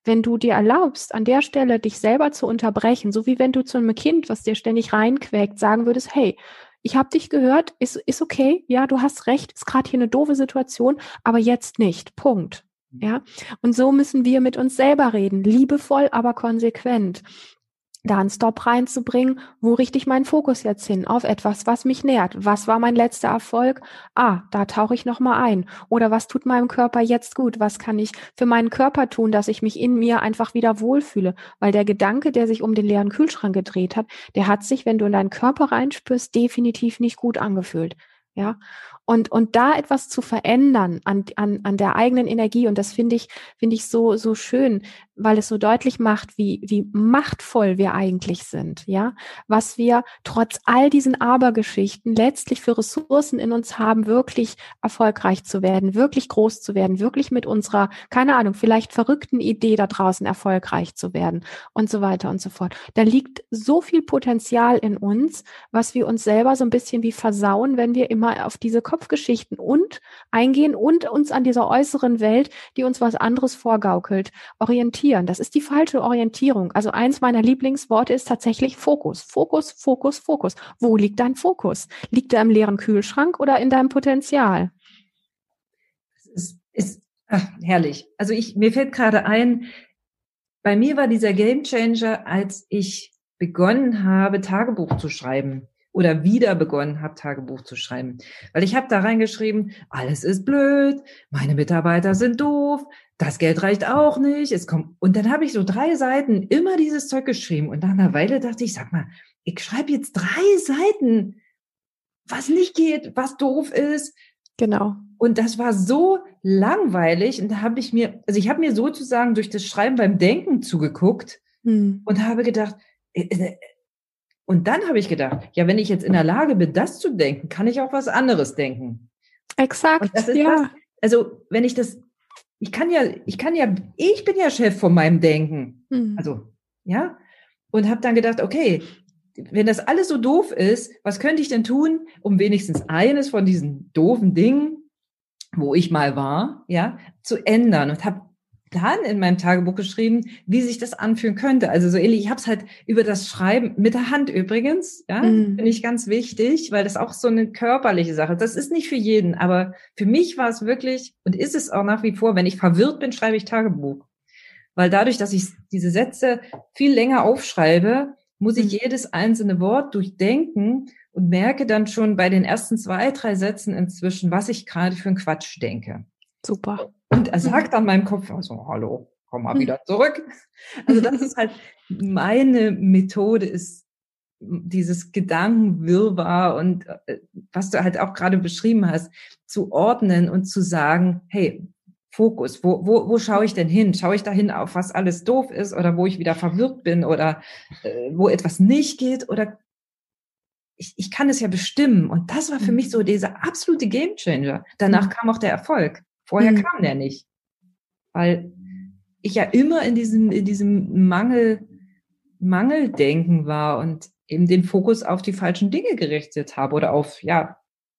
Wenn du dir erlaubst, an der Stelle dich selber zu unterbrechen, so wie wenn du zu einem Kind, was dir ständig reinquäkt, sagen würdest, hey, ich habe dich gehört, ist, ist okay, ja, du hast recht, ist gerade hier eine doofe Situation, aber jetzt nicht. Punkt. Ja, und so müssen wir mit uns selber reden, liebevoll, aber konsequent da einen Stop reinzubringen, wo richte ich meinen Fokus jetzt hin? Auf etwas, was mich nährt. Was war mein letzter Erfolg? Ah, da tauche ich nochmal ein. Oder was tut meinem Körper jetzt gut? Was kann ich für meinen Körper tun, dass ich mich in mir einfach wieder wohlfühle? Weil der Gedanke, der sich um den leeren Kühlschrank gedreht hat, der hat sich, wenn du in deinen Körper reinspürst, definitiv nicht gut angefühlt. Ja. Und, und da etwas zu verändern an, an, an der eigenen Energie, und das finde ich, finde ich so, so schön, weil es so deutlich macht, wie, wie machtvoll wir eigentlich sind, ja, was wir trotz all diesen Abergeschichten letztlich für Ressourcen in uns haben, wirklich erfolgreich zu werden, wirklich groß zu werden, wirklich mit unserer, keine Ahnung, vielleicht verrückten Idee da draußen erfolgreich zu werden und so weiter und so fort. Da liegt so viel Potenzial in uns, was wir uns selber so ein bisschen wie versauen, wenn wir immer auf diese Kopfgeschichten und eingehen und uns an dieser äußeren Welt, die uns was anderes vorgaukelt, orientieren. Das ist die falsche Orientierung. Also eins meiner Lieblingsworte ist tatsächlich Fokus. Fokus, Fokus, Fokus. Wo liegt dein Fokus? Liegt er im leeren Kühlschrank oder in deinem Potenzial? Es ist ach, herrlich. Also ich, mir fällt gerade ein, bei mir war dieser Gamechanger, als ich begonnen habe, Tagebuch zu schreiben oder wieder begonnen habe, Tagebuch zu schreiben. Weil ich habe da reingeschrieben, alles ist blöd, meine Mitarbeiter sind doof, das Geld reicht auch nicht. Es kommt und dann habe ich so drei Seiten immer dieses Zeug geschrieben und nach einer Weile dachte ich, sag mal, ich schreibe jetzt drei Seiten, was nicht geht, was doof ist. Genau. Und das war so langweilig und da habe ich mir, also ich habe mir sozusagen durch das Schreiben beim Denken zugeguckt hm. und habe gedacht, äh, äh, und dann habe ich gedacht, ja, wenn ich jetzt in der Lage bin, das zu denken, kann ich auch was anderes denken. Exakt. ja. Das, also, wenn ich das, ich kann ja, ich kann ja, ich bin ja Chef von meinem Denken. Hm. Also, ja. Und habe dann gedacht, okay, wenn das alles so doof ist, was könnte ich denn tun, um wenigstens eines von diesen doofen Dingen, wo ich mal war, ja, zu ändern und habe dann in meinem Tagebuch geschrieben, wie sich das anfühlen könnte. Also so ähnlich, ich habe es halt über das Schreiben mit der Hand übrigens, ja, mhm. finde ich ganz wichtig, weil das auch so eine körperliche Sache. Das ist nicht für jeden, aber für mich war es wirklich und ist es auch nach wie vor, wenn ich verwirrt bin, schreibe ich Tagebuch. Weil dadurch, dass ich diese Sätze viel länger aufschreibe, muss ich mhm. jedes einzelne Wort durchdenken und merke dann schon bei den ersten zwei, drei Sätzen inzwischen, was ich gerade für einen Quatsch denke. Super. Und er sagt dann meinem Kopf, also, hallo, komm mal wieder zurück. Also das ist halt meine Methode ist, dieses Gedankenwirrwarr und äh, was du halt auch gerade beschrieben hast, zu ordnen und zu sagen, hey, Fokus, wo, wo, wo schaue ich denn hin? Schaue ich dahin auf, was alles doof ist oder wo ich wieder verwirrt bin oder äh, wo etwas nicht geht oder ich, ich kann es ja bestimmen. Und das war für mich so mhm. dieser absolute Gamechanger. Danach mhm. kam auch der Erfolg. Vorher mhm. kam der nicht. Weil ich ja immer in diesem, in diesem Mangel, Mangeldenken war und eben den Fokus auf die falschen Dinge gerichtet habe oder auf, ja,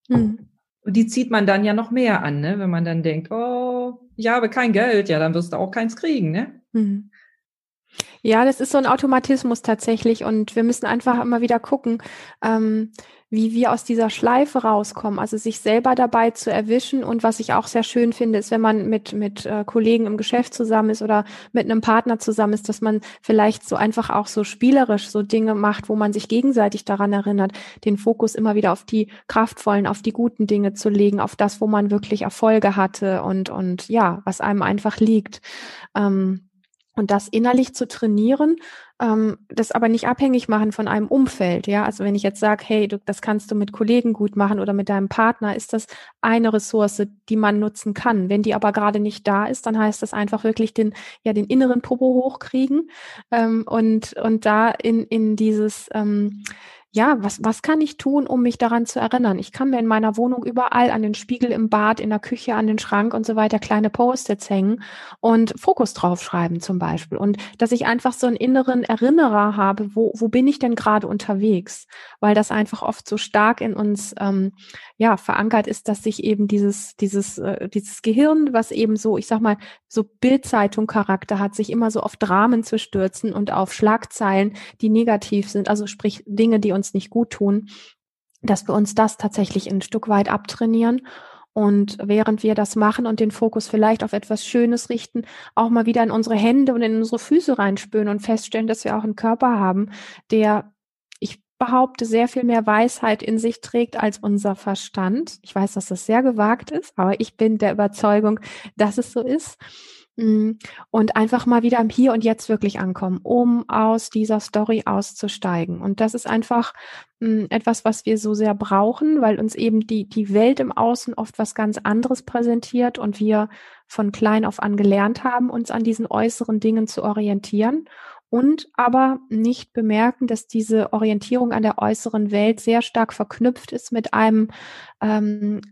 mhm. und die zieht man dann ja noch mehr an, ne? wenn man dann denkt, oh, ich habe kein Geld, ja, dann wirst du auch keins kriegen, ne? Mhm. Ja, das ist so ein Automatismus tatsächlich und wir müssen einfach immer wieder gucken, ähm, wie wir aus dieser Schleife rauskommen, also sich selber dabei zu erwischen und was ich auch sehr schön finde, ist, wenn man mit mit äh, Kollegen im Geschäft zusammen ist oder mit einem Partner zusammen ist, dass man vielleicht so einfach auch so spielerisch so Dinge macht, wo man sich gegenseitig daran erinnert, den Fokus immer wieder auf die kraftvollen, auf die guten Dinge zu legen, auf das, wo man wirklich Erfolge hatte und und ja, was einem einfach liegt. Ähm, und das innerlich zu trainieren, ähm, das aber nicht abhängig machen von einem Umfeld. Ja, also wenn ich jetzt sage, hey, du, das kannst du mit Kollegen gut machen oder mit deinem Partner, ist das eine Ressource, die man nutzen kann. Wenn die aber gerade nicht da ist, dann heißt das einfach wirklich den, ja, den inneren Popo hochkriegen ähm, und und da in in dieses ähm, ja, was, was kann ich tun, um mich daran zu erinnern? Ich kann mir in meiner Wohnung überall an den Spiegel im Bad, in der Küche, an den Schrank und so weiter kleine Post-its hängen und Fokus draufschreiben zum Beispiel. Und dass ich einfach so einen inneren Erinnerer habe, wo, wo bin ich denn gerade unterwegs? Weil das einfach oft so stark in uns ähm, ja verankert ist, dass sich eben dieses, dieses, äh, dieses Gehirn, was eben so, ich sag mal, so Bildzeitung-Charakter hat, sich immer so auf Dramen zu stürzen und auf Schlagzeilen, die negativ sind, also sprich Dinge, die uns uns nicht gut tun, dass wir uns das tatsächlich ein Stück weit abtrainieren und während wir das machen und den Fokus vielleicht auf etwas Schönes richten, auch mal wieder in unsere Hände und in unsere Füße reinspüren und feststellen, dass wir auch einen Körper haben, der, ich behaupte, sehr viel mehr Weisheit in sich trägt als unser Verstand. Ich weiß, dass das sehr gewagt ist, aber ich bin der Überzeugung, dass es so ist. Mhm. Und einfach mal wieder im Hier und Jetzt wirklich ankommen, um aus dieser Story auszusteigen. Und das ist einfach hm, etwas, was wir so sehr brauchen, weil uns eben die, die Welt im Außen oft was ganz anderes präsentiert und wir von klein auf an gelernt haben, uns an diesen äußeren Dingen zu orientieren und aber nicht bemerken, dass diese Orientierung an der äußeren Welt sehr stark verknüpft ist mit einem ähm,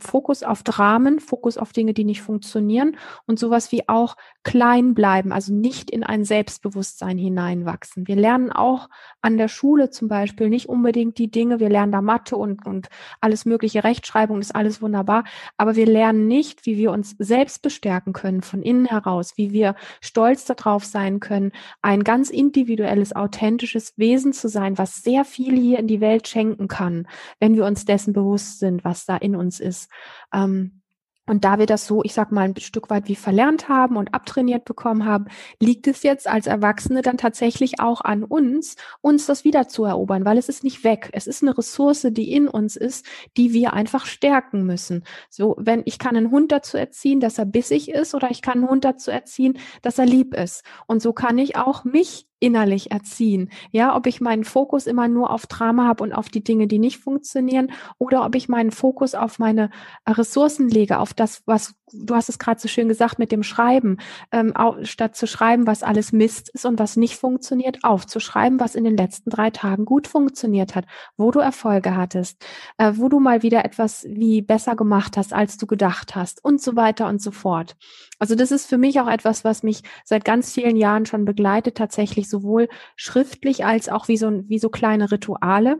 Fokus auf Dramen, Fokus auf Dinge, die nicht funktionieren und sowas wie auch klein bleiben, also nicht in ein Selbstbewusstsein hineinwachsen. Wir lernen auch an der Schule zum Beispiel nicht unbedingt die Dinge, wir lernen da Mathe und, und alles mögliche Rechtschreibung ist alles wunderbar, aber wir lernen nicht, wie wir uns selbst bestärken können von innen heraus, wie wir stolz darauf sein können, ein ganz individuelles, authentisches Wesen zu sein, was sehr viel hier in die Welt schenken kann, wenn wir uns dessen bewusst sind, was da in uns ist. Ähm, und da wir das so, ich sag mal, ein Stück weit wie verlernt haben und abtrainiert bekommen haben, liegt es jetzt als Erwachsene dann tatsächlich auch an uns, uns das wieder zu erobern, weil es ist nicht weg. Es ist eine Ressource, die in uns ist, die wir einfach stärken müssen. So, wenn ich kann einen Hund dazu erziehen, dass er bissig ist, oder ich kann einen Hund dazu erziehen, dass er lieb ist. Und so kann ich auch mich innerlich erziehen. Ja, ob ich meinen Fokus immer nur auf Drama habe und auf die Dinge, die nicht funktionieren, oder ob ich meinen Fokus auf meine Ressourcen lege, auf das, was du hast es gerade so schön gesagt mit dem Schreiben, ähm, statt zu schreiben, was alles Mist ist und was nicht funktioniert, aufzuschreiben, was in den letzten drei Tagen gut funktioniert hat, wo du Erfolge hattest, äh, wo du mal wieder etwas wie besser gemacht hast, als du gedacht hast und so weiter und so fort. Also das ist für mich auch etwas, was mich seit ganz vielen Jahren schon begleitet, tatsächlich sowohl schriftlich als auch wie so, wie so kleine Rituale.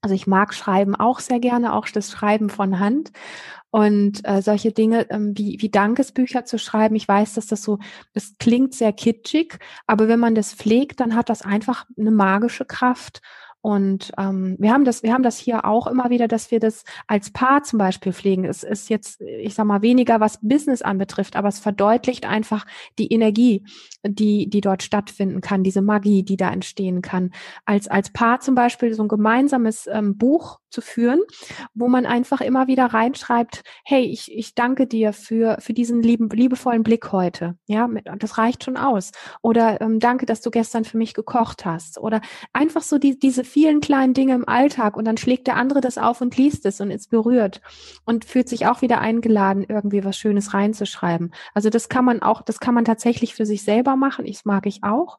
Also ich mag Schreiben auch sehr gerne, auch das Schreiben von Hand. Und äh, solche Dinge ähm, wie, wie Dankesbücher zu schreiben, ich weiß, dass das so, das klingt sehr kitschig, aber wenn man das pflegt, dann hat das einfach eine magische Kraft. Und ähm, wir haben das, wir haben das hier auch immer wieder, dass wir das als Paar zum Beispiel pflegen. Es ist jetzt, ich sag mal, weniger was Business anbetrifft, aber es verdeutlicht einfach die Energie, die, die dort stattfinden kann, diese Magie, die da entstehen kann. Als als Paar zum Beispiel so ein gemeinsames ähm, Buch zu führen, wo man einfach immer wieder reinschreibt, hey, ich, ich danke dir für, für diesen lieben, liebevollen Blick heute. Ja, das reicht schon aus. Oder ähm, danke, dass du gestern für mich gekocht hast. Oder einfach so die, diese vielen kleinen Dinge im Alltag und dann schlägt der andere das auf und liest es und ist berührt und fühlt sich auch wieder eingeladen, irgendwie was Schönes reinzuschreiben. Also das kann man auch, das kann man tatsächlich für sich selber machen. Ich mag ich auch.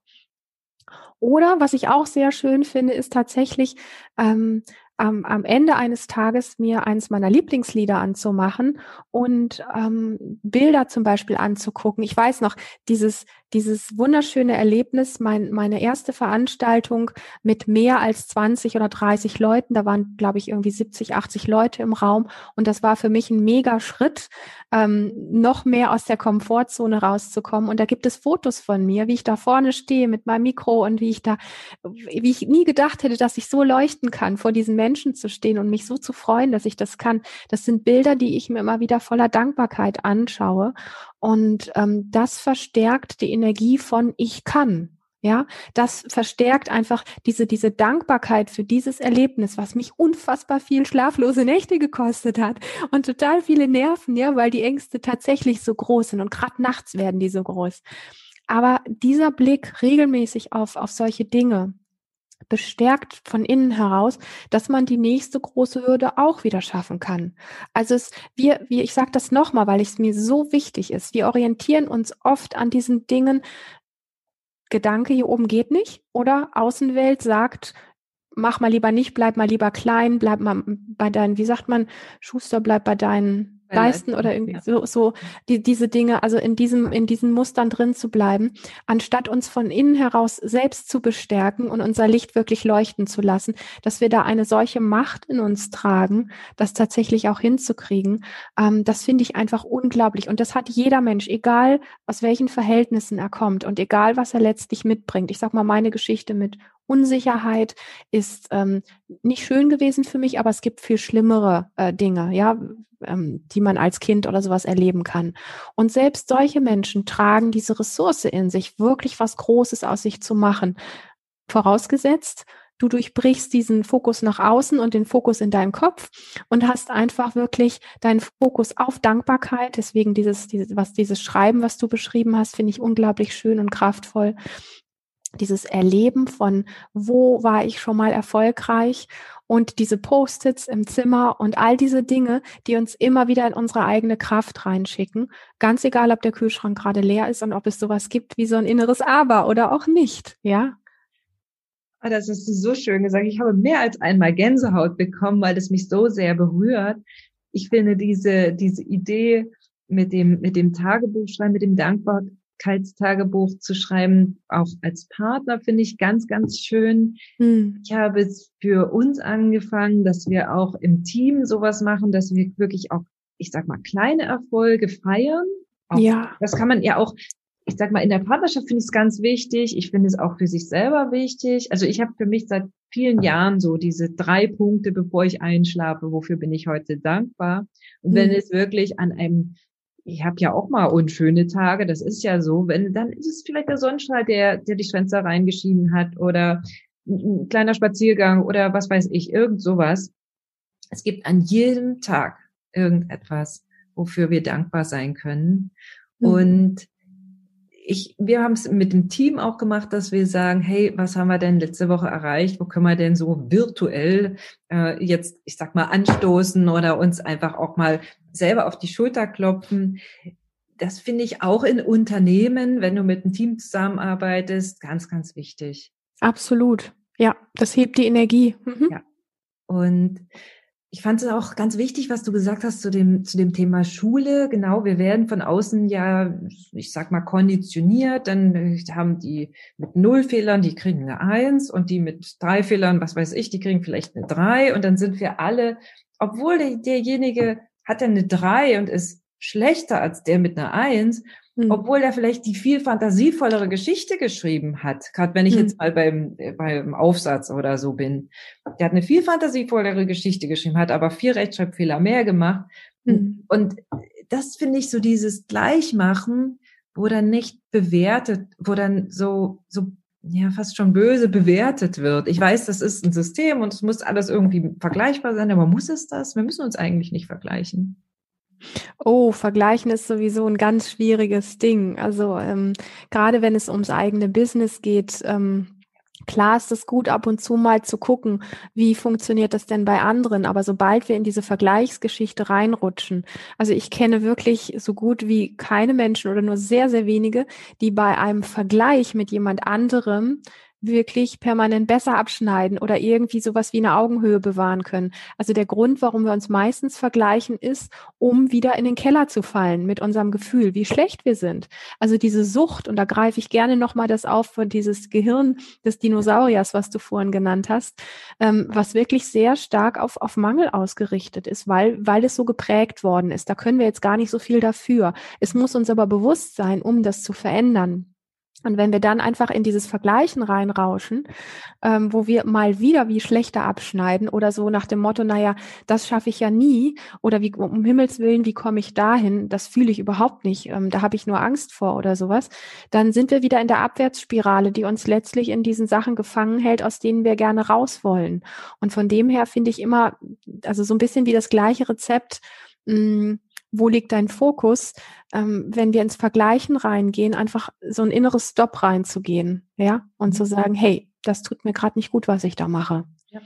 Oder was ich auch sehr schön finde, ist tatsächlich ähm, am, am Ende eines Tages mir eines meiner Lieblingslieder anzumachen und ähm, Bilder zum Beispiel anzugucken. Ich weiß noch, dieses, dieses wunderschöne Erlebnis, mein, meine erste Veranstaltung mit mehr als 20 oder 30 Leuten, da waren, glaube ich, irgendwie 70, 80 Leute im Raum und das war für mich ein mega Schritt, ähm, noch mehr aus der Komfortzone rauszukommen. Und da gibt es Fotos von mir, wie ich da vorne stehe mit meinem Mikro und wie ich da, wie ich nie gedacht hätte, dass ich so leuchten kann, vor diesen Menschen zu stehen und mich so zu freuen, dass ich das kann. Das sind Bilder, die ich mir immer wieder voller Dankbarkeit anschaue. Und ähm, das verstärkt die Energie von ich kann. Ja, das verstärkt einfach diese, diese Dankbarkeit für dieses Erlebnis, was mich unfassbar viel schlaflose Nächte gekostet hat und total viele Nerven, ja, weil die Ängste tatsächlich so groß sind und gerade nachts werden die so groß. Aber dieser Blick regelmäßig auf, auf solche Dinge, bestärkt von innen heraus, dass man die nächste große Hürde auch wieder schaffen kann. Also es, wir, wir ich sage das nochmal, weil es mir so wichtig ist. Wir orientieren uns oft an diesen Dingen. Gedanke hier oben geht nicht oder Außenwelt sagt, mach mal lieber nicht, bleib mal lieber klein, bleib mal bei deinen, wie sagt man, Schuster, bleib bei deinen leisten oder irgendwie so, so die, diese Dinge, also in diesem, in diesen Mustern drin zu bleiben, anstatt uns von innen heraus selbst zu bestärken und unser Licht wirklich leuchten zu lassen, dass wir da eine solche Macht in uns tragen, das tatsächlich auch hinzukriegen, ähm, das finde ich einfach unglaublich. Und das hat jeder Mensch, egal aus welchen Verhältnissen er kommt und egal was er letztlich mitbringt. Ich sag mal, meine Geschichte mit Unsicherheit ist ähm, nicht schön gewesen für mich, aber es gibt viel schlimmere äh, Dinge, ja, ähm, die man als Kind oder sowas erleben kann. Und selbst solche Menschen tragen diese Ressource in sich, wirklich was Großes aus sich zu machen. Vorausgesetzt, du durchbrichst diesen Fokus nach außen und den Fokus in deinem Kopf und hast einfach wirklich deinen Fokus auf Dankbarkeit. Deswegen dieses, dieses, was dieses Schreiben, was du beschrieben hast, finde ich unglaublich schön und kraftvoll dieses Erleben von, wo war ich schon mal erfolgreich und diese Post-its im Zimmer und all diese Dinge, die uns immer wieder in unsere eigene Kraft reinschicken. Ganz egal, ob der Kühlschrank gerade leer ist und ob es sowas gibt wie so ein inneres Aber oder auch nicht, ja. Ah, das hast du so schön gesagt. Ich habe mehr als einmal Gänsehaut bekommen, weil es mich so sehr berührt. Ich finde diese, diese Idee mit dem, mit dem Tagebuchschreiben, mit dem Dankbar, Dankbarkeitstagebuch zu schreiben, auch als Partner finde ich ganz, ganz schön. Hm. Ich habe es für uns angefangen, dass wir auch im Team sowas machen, dass wir wirklich auch, ich sag mal, kleine Erfolge feiern. Auch, ja. Das kann man ja auch, ich sag mal, in der Partnerschaft finde ich es ganz wichtig. Ich finde es auch für sich selber wichtig. Also ich habe für mich seit vielen Jahren so diese drei Punkte, bevor ich einschlafe, wofür bin ich heute dankbar. Und hm. wenn es wirklich an einem ich habe ja auch mal unschöne Tage, das ist ja so, wenn dann ist es vielleicht der Sonnenstrahl, der der die Schwänze reingeschieden hat oder ein kleiner Spaziergang oder was weiß ich, irgend sowas. Es gibt an jedem Tag irgendetwas, wofür wir dankbar sein können. Mhm. Und ich, wir haben es mit dem Team auch gemacht, dass wir sagen, hey, was haben wir denn letzte Woche erreicht? Wo können wir denn so virtuell äh, jetzt, ich sag mal, anstoßen oder uns einfach auch mal selber auf die Schulter klopfen? Das finde ich auch in Unternehmen, wenn du mit einem Team zusammenarbeitest, ganz, ganz wichtig. Absolut. Ja, das hebt die Energie. Mhm. Ja. Und ich fand es auch ganz wichtig, was du gesagt hast zu dem, zu dem Thema Schule. Genau, wir werden von außen ja, ich sag mal, konditioniert. Dann haben die mit null Fehlern, die kriegen eine Eins und die mit drei Fehlern, was weiß ich, die kriegen vielleicht eine drei. Und dann sind wir alle, obwohl der, derjenige hat ja eine drei und ist schlechter als der mit einer Eins, hm. obwohl er vielleicht die viel fantasievollere Geschichte geschrieben hat. Gerade wenn ich hm. jetzt mal beim, äh, beim Aufsatz oder so bin. Der hat eine viel fantasievollere Geschichte geschrieben, hat aber vier Rechtschreibfehler mehr gemacht. Hm. Und das finde ich so dieses Gleichmachen, wo dann nicht bewertet, wo dann so, so ja fast schon böse bewertet wird. Ich weiß, das ist ein System und es muss alles irgendwie vergleichbar sein, aber muss es das? Wir müssen uns eigentlich nicht vergleichen. Oh, vergleichen ist sowieso ein ganz schwieriges Ding. Also ähm, gerade wenn es ums eigene Business geht, ähm, Klar ist es gut, ab und zu mal zu gucken, wie funktioniert das denn bei anderen. Aber sobald wir in diese Vergleichsgeschichte reinrutschen, also ich kenne wirklich so gut wie keine Menschen oder nur sehr, sehr wenige, die bei einem Vergleich mit jemand anderem wirklich permanent besser abschneiden oder irgendwie sowas wie eine Augenhöhe bewahren können. Also der Grund, warum wir uns meistens vergleichen, ist, um wieder in den Keller zu fallen mit unserem Gefühl, wie schlecht wir sind. Also diese Sucht, und da greife ich gerne nochmal das auf von dieses Gehirn des Dinosauriers, was du vorhin genannt hast, ähm, was wirklich sehr stark auf, auf Mangel ausgerichtet ist, weil, weil es so geprägt worden ist. Da können wir jetzt gar nicht so viel dafür. Es muss uns aber bewusst sein, um das zu verändern. Und wenn wir dann einfach in dieses Vergleichen reinrauschen, ähm, wo wir mal wieder wie schlechter abschneiden oder so nach dem Motto, naja, das schaffe ich ja nie oder wie um Himmels Willen, wie komme ich dahin? Das fühle ich überhaupt nicht, ähm, da habe ich nur Angst vor oder sowas, dann sind wir wieder in der Abwärtsspirale, die uns letztlich in diesen Sachen gefangen hält, aus denen wir gerne raus wollen. Und von dem her finde ich immer, also so ein bisschen wie das gleiche Rezept, mh, mm, wo liegt dein Fokus, ähm, wenn wir ins Vergleichen reingehen, einfach so ein inneres Stop reinzugehen, ja, und mhm. zu sagen, hey, das tut mir gerade nicht gut, was ich da mache. Ja.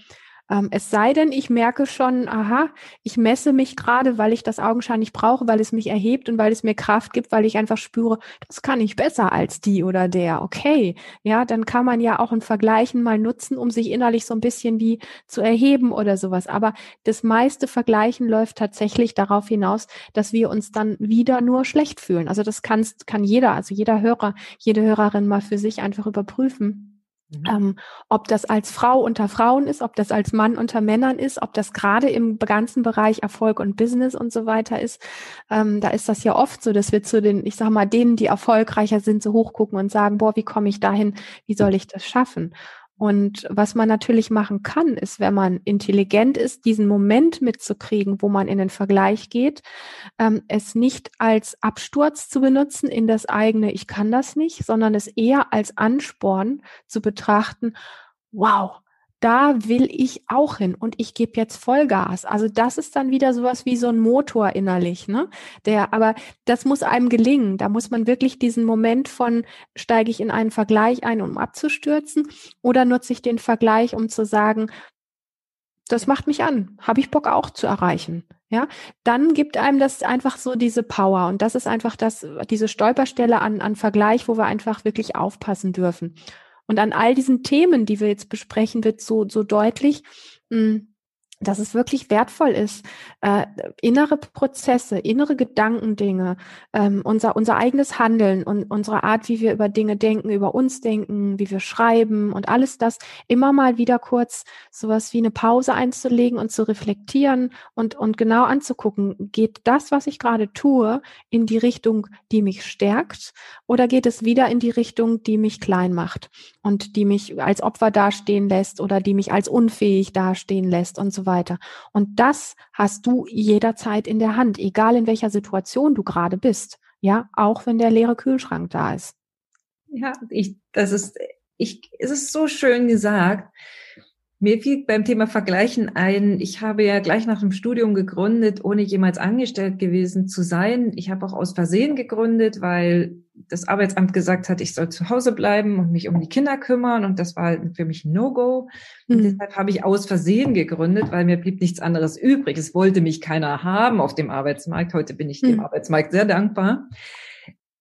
Ähm, es sei denn, ich merke schon, aha, ich messe mich gerade, weil ich das augenscheinlich brauche, weil es mich erhebt und weil es mir Kraft gibt, weil ich einfach spüre, das kann ich besser als die oder der. Okay, ja, dann kann man ja auch ein Vergleichen mal nutzen, um sich innerlich so ein bisschen wie zu erheben oder sowas. Aber das meiste Vergleichen läuft tatsächlich darauf hinaus, dass wir uns dann wieder nur schlecht fühlen. Also das kann, kann jeder, also jeder Hörer, jede Hörerin mal für sich einfach überprüfen Mhm. Ähm, ob das als Frau unter Frauen ist, ob das als Mann unter Männern ist, ob das gerade im ganzen Bereich Erfolg und Business und so weiter ist. Ähm, da ist das ja oft so, dass wir zu den, ich sag mal, denen, die erfolgreicher sind, so hochgucken und sagen, boah, wie komme ich dahin? Wie soll ich das schaffen? Und was man natürlich machen kann, ist, wenn man intelligent ist, diesen Moment mitzukriegen, wo man in den Vergleich geht, ähm, es nicht als Absturz zu benutzen in das eigene, ich kann das nicht, sondern es eher als Ansporn zu betrachten, wow, da will ich auch hin und ich gebe jetzt Vollgas. Also das ist dann wieder sowas wie so ein Motor innerlich, ne? Der, aber das muss einem gelingen. Da muss man wirklich diesen Moment von steige ich in einen Vergleich ein, um abzustürzen, oder nutze ich den Vergleich, um zu sagen, das macht mich an, habe ich Bock auch zu erreichen. Ja, dann gibt einem das einfach so diese Power und das ist einfach das, diese Stolperstelle an, an Vergleich, wo wir einfach wirklich aufpassen dürfen. Und an all diesen Themen, die wir jetzt besprechen, wird so, so deutlich, mh, hm, dass es wirklich wertvoll ist, äh, innere Prozesse, innere Gedankendinge, ähm, unser, unser eigenes Handeln und unsere Art, wie wir über Dinge denken, über uns denken, wie wir schreiben und alles das immer mal wieder kurz sowas wie eine Pause einzulegen und zu reflektieren und, und genau anzugucken, geht das, was ich gerade tue, in die Richtung, die mich stärkt oder geht es wieder in die Richtung, die mich klein macht und die mich als Opfer dastehen lässt oder die mich als unfähig dastehen lässt und so weiter. Und das hast du jederzeit in der Hand, egal in welcher Situation du gerade bist. Ja, auch wenn der leere Kühlschrank da ist. Ja, ich, das ist, ich, es ist so schön gesagt. Mir fiel beim Thema Vergleichen ein, ich habe ja gleich nach dem Studium gegründet, ohne jemals angestellt gewesen zu sein. Ich habe auch aus Versehen gegründet, weil das Arbeitsamt gesagt hat, ich soll zu Hause bleiben und mich um die Kinder kümmern. Und das war für mich ein No-Go. Mhm. deshalb habe ich aus Versehen gegründet, weil mir blieb nichts anderes übrig. Es wollte mich keiner haben auf dem Arbeitsmarkt. Heute bin ich mhm. dem Arbeitsmarkt sehr dankbar.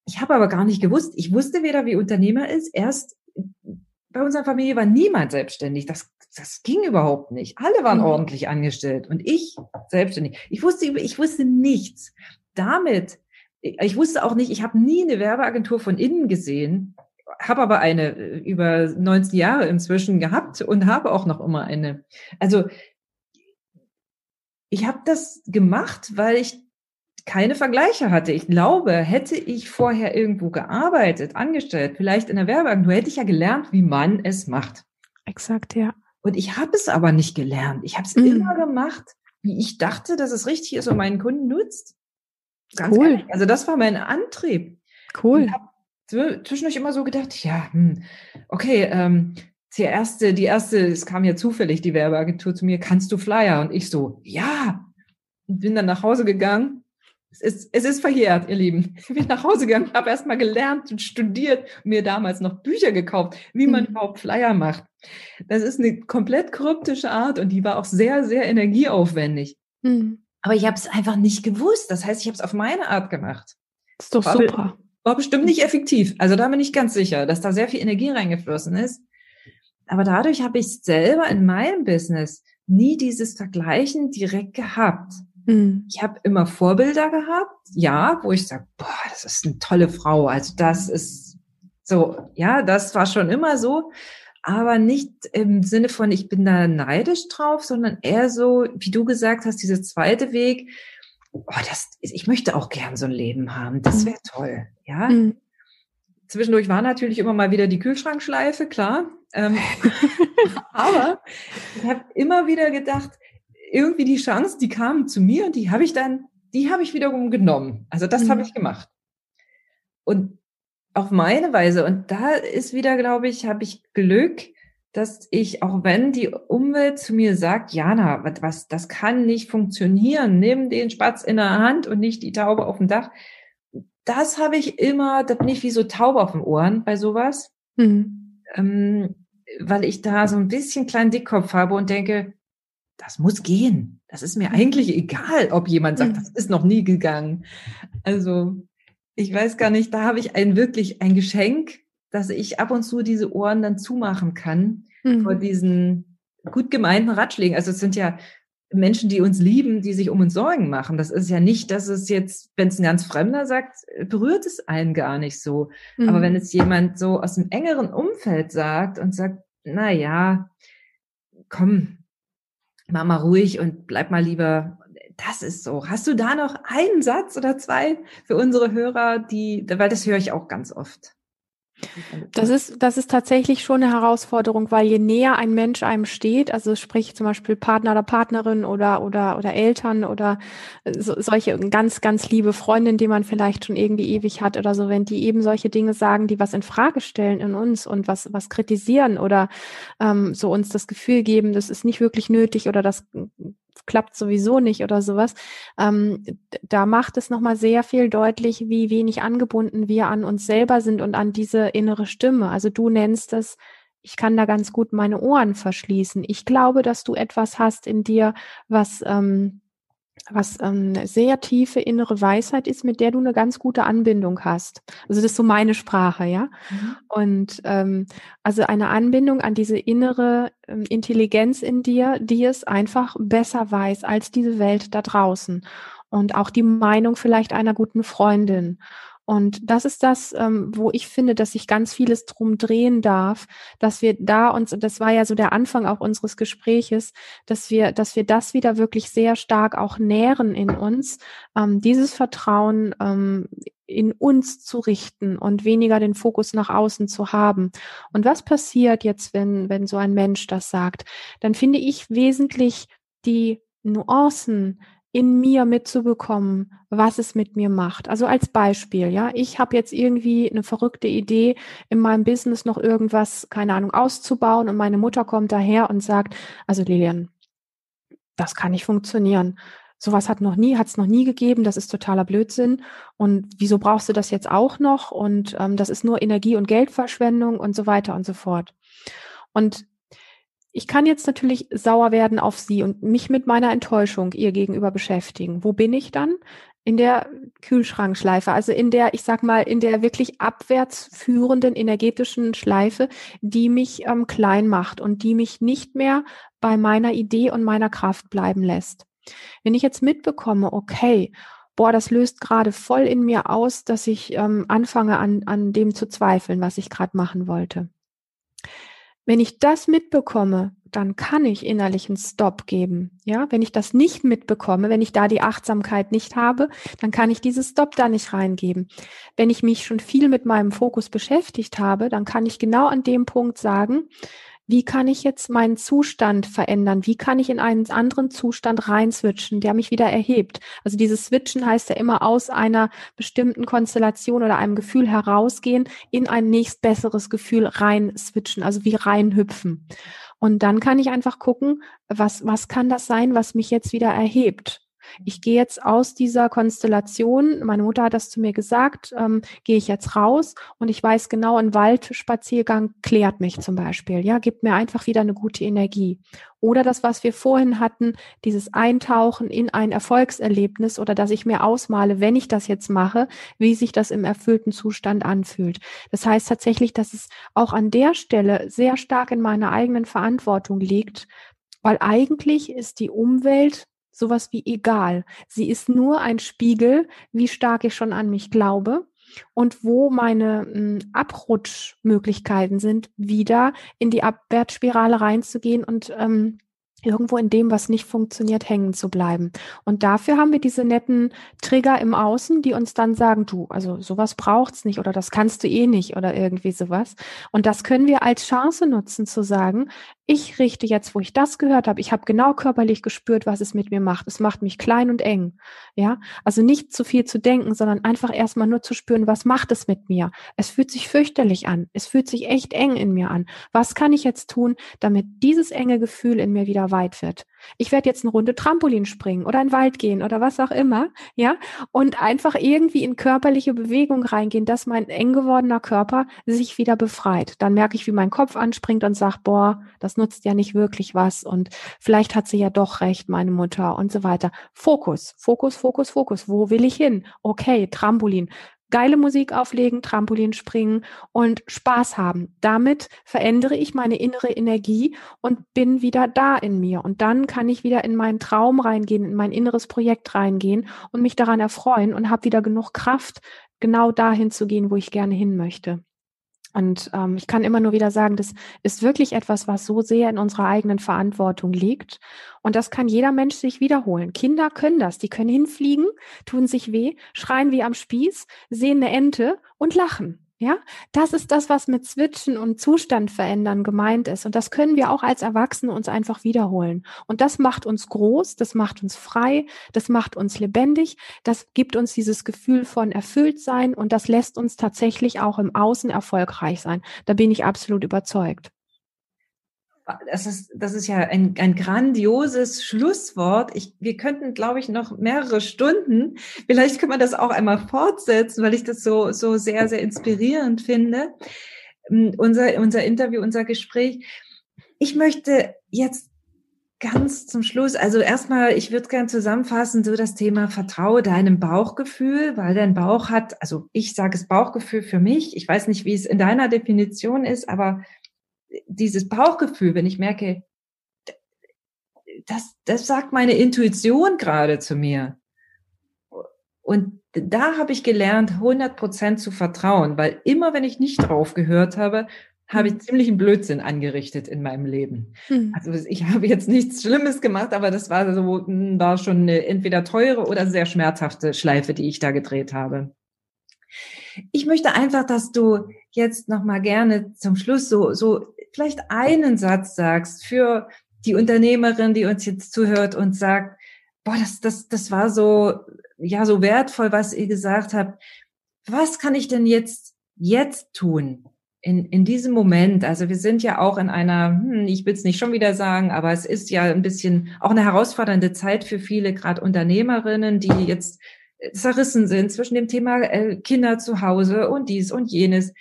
Ich habe aber gar nicht gewusst, ich wusste weder, wie Unternehmer ist, erst bei unserer Familie war niemand selbstständig. Das, das ging überhaupt nicht. Alle waren mhm. ordentlich angestellt und ich selbstständig. Ich wusste, ich wusste nichts. Damit, ich wusste auch nicht, ich habe nie eine Werbeagentur von innen gesehen, habe aber eine äh, über 19 Jahre inzwischen gehabt und habe auch noch immer eine. Also ich habe das gemacht, weil ich keine Vergleiche hatte. Ich glaube, hätte ich vorher irgendwo gearbeitet, angestellt, vielleicht in der Werbeagentur, hätte ich ja gelernt, wie man es macht. Exakt, ja. Und ich habe es aber nicht gelernt. Ich habe es mm. immer gemacht, wie ich dachte, dass es richtig ist und meinen Kunden nutzt. Ganz cool. Ehrlich. Also das war mein Antrieb. Cool. zwischendurch immer so gedacht, ja, hm, okay, ähm, die erste, die erste, es kam ja zufällig die Werbeagentur zu mir, kannst du Flyer? Und ich so, ja. Und bin dann nach Hause gegangen. Es ist, es ist verjährt, ihr Lieben. Ich bin nach Hause gegangen, habe erstmal gelernt und studiert, mir damals noch Bücher gekauft, wie man mhm. überhaupt Flyer macht. Das ist eine komplett kryptische Art und die war auch sehr, sehr energieaufwendig. Mhm. Aber ich habe es einfach nicht gewusst. Das heißt, ich habe es auf meine Art gemacht. Das ist doch war, super. War bestimmt nicht effektiv. Also da bin ich ganz sicher, dass da sehr viel Energie reingeflossen ist. Aber dadurch habe ich selber in meinem Business nie dieses Vergleichen direkt gehabt. Mhm. Ich habe immer Vorbilder gehabt, ja, wo ich sage, boah, das ist eine tolle Frau. Also das ist so, ja, das war schon immer so aber nicht im Sinne von, ich bin da neidisch drauf, sondern eher so, wie du gesagt hast, dieser zweite Weg, oh, das, ich möchte auch gern so ein Leben haben, das mhm. wäre toll, ja. Mhm. Zwischendurch war natürlich immer mal wieder die Kühlschrankschleife, klar. Ähm, *laughs* aber ich habe immer wieder gedacht, irgendwie die Chance, die kam zu mir und die habe ich dann, die habe ich wiederum genommen. Also das mhm. habe ich gemacht. Und auf meine Weise. Und da ist wieder, glaube ich, habe ich Glück, dass ich, auch wenn die Umwelt zu mir sagt, Jana, was, das kann nicht funktionieren, nimm den Spatz in der Hand und nicht die Taube auf dem Dach. Das habe ich immer, da bin ich wie so Taube auf den Ohren bei sowas, mhm. ähm, weil ich da so ein bisschen kleinen Dickkopf habe und denke, das muss gehen. Das ist mir eigentlich egal, ob jemand sagt, mhm. das ist noch nie gegangen. Also ich weiß gar nicht, da habe ich ein wirklich ein Geschenk, dass ich ab und zu diese Ohren dann zumachen kann mhm. vor diesen gut gemeinten Ratschlägen. Also es sind ja Menschen, die uns lieben, die sich um uns Sorgen machen. Das ist ja nicht, dass es jetzt, wenn es ein ganz Fremder sagt, berührt es einen gar nicht so. Mhm. Aber wenn es jemand so aus dem engeren Umfeld sagt und sagt, na ja, komm, mach mal ruhig und bleib mal lieber das ist so. Hast du da noch einen Satz oder zwei für unsere Hörer, die, weil das höre ich auch ganz oft. Das ist, das ist tatsächlich schon eine Herausforderung, weil je näher ein Mensch einem steht, also sprich zum Beispiel Partner oder Partnerin oder, oder, oder Eltern oder so, solche ganz, ganz liebe Freundin, die man vielleicht schon irgendwie ewig hat oder so, wenn die eben solche Dinge sagen, die was in Frage stellen in uns und was, was kritisieren oder ähm, so uns das Gefühl geben, das ist nicht wirklich nötig oder das klappt sowieso nicht oder sowas. Ähm, da macht es nochmal sehr viel deutlich, wie wenig angebunden wir an uns selber sind und an diese innere Stimme. Also du nennst es, ich kann da ganz gut meine Ohren verschließen. Ich glaube, dass du etwas hast in dir, was ähm, was ähm, sehr tiefe innere Weisheit ist, mit der du eine ganz gute Anbindung hast. Also das ist so meine Sprache, ja. Mhm. Und ähm, also eine Anbindung an diese innere ähm, Intelligenz in dir, die es einfach besser weiß als diese Welt da draußen. Und auch die Meinung vielleicht einer guten Freundin. Und das ist das, ähm, wo ich finde, dass sich ganz vieles drum drehen darf, dass wir da uns, das war ja so der Anfang auch unseres Gespräches, dass wir, dass wir das wieder wirklich sehr stark auch nähren in uns, ähm, dieses Vertrauen ähm, in uns zu richten und weniger den Fokus nach außen zu haben. Und was passiert jetzt, wenn, wenn so ein Mensch das sagt? Dann finde ich wesentlich die Nuancen, in mir mitzubekommen, was es mit mir macht. Also als Beispiel, ja, ich habe jetzt irgendwie eine verrückte Idee, in meinem Business noch irgendwas, keine Ahnung, auszubauen und meine Mutter kommt daher und sagt, also Lilian, das kann nicht funktionieren. Sowas hat noch nie, hat es noch nie gegeben. Das ist totaler Blödsinn. Und wieso brauchst du das jetzt auch noch? Und ähm, das ist nur Energie- und Geldverschwendung und so weiter und so fort. Und ich kann jetzt natürlich sauer werden auf sie und mich mit meiner Enttäuschung ihr gegenüber beschäftigen. Wo bin ich dann? In der Kühlschrankschleife, also in der, ich sag mal, in der wirklich abwärts führenden energetischen Schleife, die mich ähm, klein macht und die mich nicht mehr bei meiner Idee und meiner Kraft bleiben lässt. Wenn ich jetzt mitbekomme, okay, boah, das löst gerade voll in mir aus, dass ich ähm, anfange an, an dem zu zweifeln, was ich gerade machen wollte wenn ich das mitbekomme, dann kann ich innerlich einen Stop geben. Ja, wenn ich das nicht mitbekomme, wenn ich da die Achtsamkeit nicht habe, dann kann ich dieses Stop da nicht reingeben. Wenn ich mich schon viel mit meinem Fokus beschäftigt habe, dann kann ich genau an dem Punkt sagen, wie kann ich jetzt meinen Zustand verändern? Wie kann ich in einen anderen Zustand reinswitchen, der mich wieder erhebt? Also dieses Switchen heißt ja immer aus einer bestimmten Konstellation oder einem Gefühl herausgehen, in ein nächst besseres Gefühl rein switchen, also wie reinhüpfen. Und dann kann ich einfach gucken, was, was kann das sein, was mich jetzt wieder erhebt? Ich gehe jetzt aus dieser Konstellation, meine Mutter hat das zu mir gesagt, ähm, gehe ich jetzt raus und ich weiß genau, ein Waldspaziergang klärt mich zum Beispiel, ja, gibt mir einfach wieder eine gute Energie. Oder das, was wir vorhin hatten, dieses Eintauchen in ein Erfolgserlebnis oder dass ich mir ausmale, wenn ich das jetzt mache, wie sich das im erfüllten Zustand anfühlt. Das heißt tatsächlich, dass es auch an der Stelle sehr stark in meiner eigenen Verantwortung liegt, weil eigentlich ist die Umwelt sowas wie egal. Sie ist nur ein Spiegel, wie stark ich schon an mich glaube und wo meine hm, Abrutschmöglichkeiten sind, wieder in die Abwärtsspirale reinzugehen und ähm, irgendwo in dem, was nicht funktioniert, hängen zu bleiben. Und dafür haben wir diese netten Trigger im Außen, die uns dann sagen, du, also sowas braucht's nicht oder das kannst du eh nicht oder irgendwie sowas. Und das können wir als Chance nutzen zu sagen, ich richte jetzt, wo ich das gehört habe, ich habe genau körperlich gespürt, was es mit mir macht. Es macht mich klein und eng. Ja, also nicht zu viel zu denken, sondern einfach erstmal nur zu spüren, was macht es mit mir? Es fühlt sich fürchterlich an. Es fühlt sich echt eng in mir an. Was kann ich jetzt tun, damit dieses enge Gefühl in mir wieder weit wird? ich werde jetzt eine Runde Trampolin springen oder in den Wald gehen oder was auch immer, ja, und einfach irgendwie in körperliche Bewegung reingehen, dass mein eng gewordener Körper sich wieder befreit. Dann merke ich, wie mein Kopf anspringt und sagt, boah, das nutzt ja nicht wirklich was und vielleicht hat sie ja doch recht, meine Mutter und so weiter. Fokus, Fokus, Fokus, Fokus. Wo will ich hin? Okay, Trampolin geile Musik auflegen, Trampolin springen und Spaß haben. Damit verändere ich meine innere Energie und bin wieder da in mir. Und dann kann ich wieder in meinen Traum reingehen, in mein inneres Projekt reingehen und mich daran erfreuen und habe wieder genug Kraft, genau dahin zu gehen, wo ich gerne hin möchte. Und ähm, ich kann immer nur wieder sagen, das ist wirklich etwas, was so sehr in unserer eigenen Verantwortung liegt. Und das kann jeder Mensch sich wiederholen. Kinder können das. Die können hinfliegen, tun sich weh, schreien wie am Spieß, sehen eine Ente und lachen. Ja, das ist das, was mit Switchen und Zustand verändern gemeint ist. Und das können wir auch als Erwachsene uns einfach wiederholen. Und das macht uns groß, das macht uns frei, das macht uns lebendig, das gibt uns dieses Gefühl von Erfülltsein und das lässt uns tatsächlich auch im Außen erfolgreich sein. Da bin ich absolut überzeugt das ist, das ist ja ein, ein grandioses Schlusswort. Ich, wir könnten, glaube ich, noch mehrere Stunden. Vielleicht können wir das auch einmal fortsetzen, weil ich das so, so sehr, sehr inspirierend finde. Ähm, unser, unser Interview, unser Gespräch. Ich möchte jetzt ganz zum Schluss, also erstmal, ich würde gerne zusammenfassen, so das Thema Vertraue deinem Bauchgefühl, weil dein Bauch hat, also ich sage es Bauchgefühl für mich, ich weiß nicht, wie es in deiner Definition ist, aber dieses Bauchgefühl, wenn ich merke, das, das sagt meine Intuition gerade zu mir. Und da habe ich gelernt, 100 Prozent zu vertrauen, weil immer, wenn ich nicht drauf gehört habe, habe ich hm. ziemlich einen Blödsinn angerichtet in meinem Leben. Mhm. Also ich habe jetzt nichts Schlimmes gemacht, aber das war so, hm, war schon eine entweder teure oder sehr schmerzhafte Schleife, die ich da gedreht habe. Ich möchte einfach, dass du jetzt noch mal gerne zum Schluss so, so vielleicht einen Satz sagst für die Unternehmerin, die uns jetzt zuhört und sagt, boah, das, das, das war so, ja, so wertvoll, was ihr gesagt habt. Was kann ich denn jetzt, jetzt tun? In, in diesem Moment, also wir sind ja auch in einer, hm, ich will es nicht schon wieder sagen, aber es ist ja ein bisschen auch eine herausfordernde Zeit für viele, gerade Unternehmerinnen, die jetzt zerrissen sind zwischen dem Thema äh, Kinder zu Hause und dies und jenes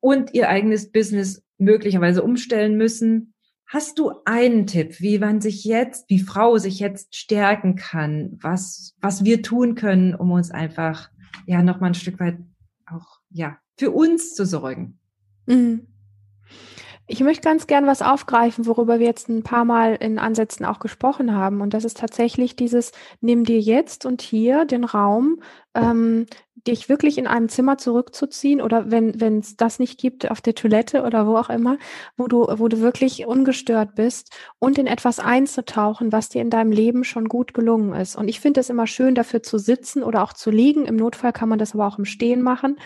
und ihr eigenes Business möglicherweise umstellen müssen. Hast du einen Tipp, wie man sich jetzt, wie Frau sich jetzt stärken kann, was, was wir tun können, um uns einfach, ja, noch mal ein Stück weit auch, ja, für uns zu sorgen? Mhm. Ich möchte ganz gern was aufgreifen, worüber wir jetzt ein paar Mal in Ansätzen auch gesprochen haben. Und das ist tatsächlich dieses, nimm dir jetzt und hier den Raum, ähm, dich wirklich in einem Zimmer zurückzuziehen oder wenn wenn es das nicht gibt auf der Toilette oder wo auch immer, wo du wo du wirklich ungestört bist und in etwas einzutauchen, was dir in deinem Leben schon gut gelungen ist. Und ich finde es immer schön dafür zu sitzen oder auch zu liegen. Im Notfall kann man das aber auch im Stehen machen.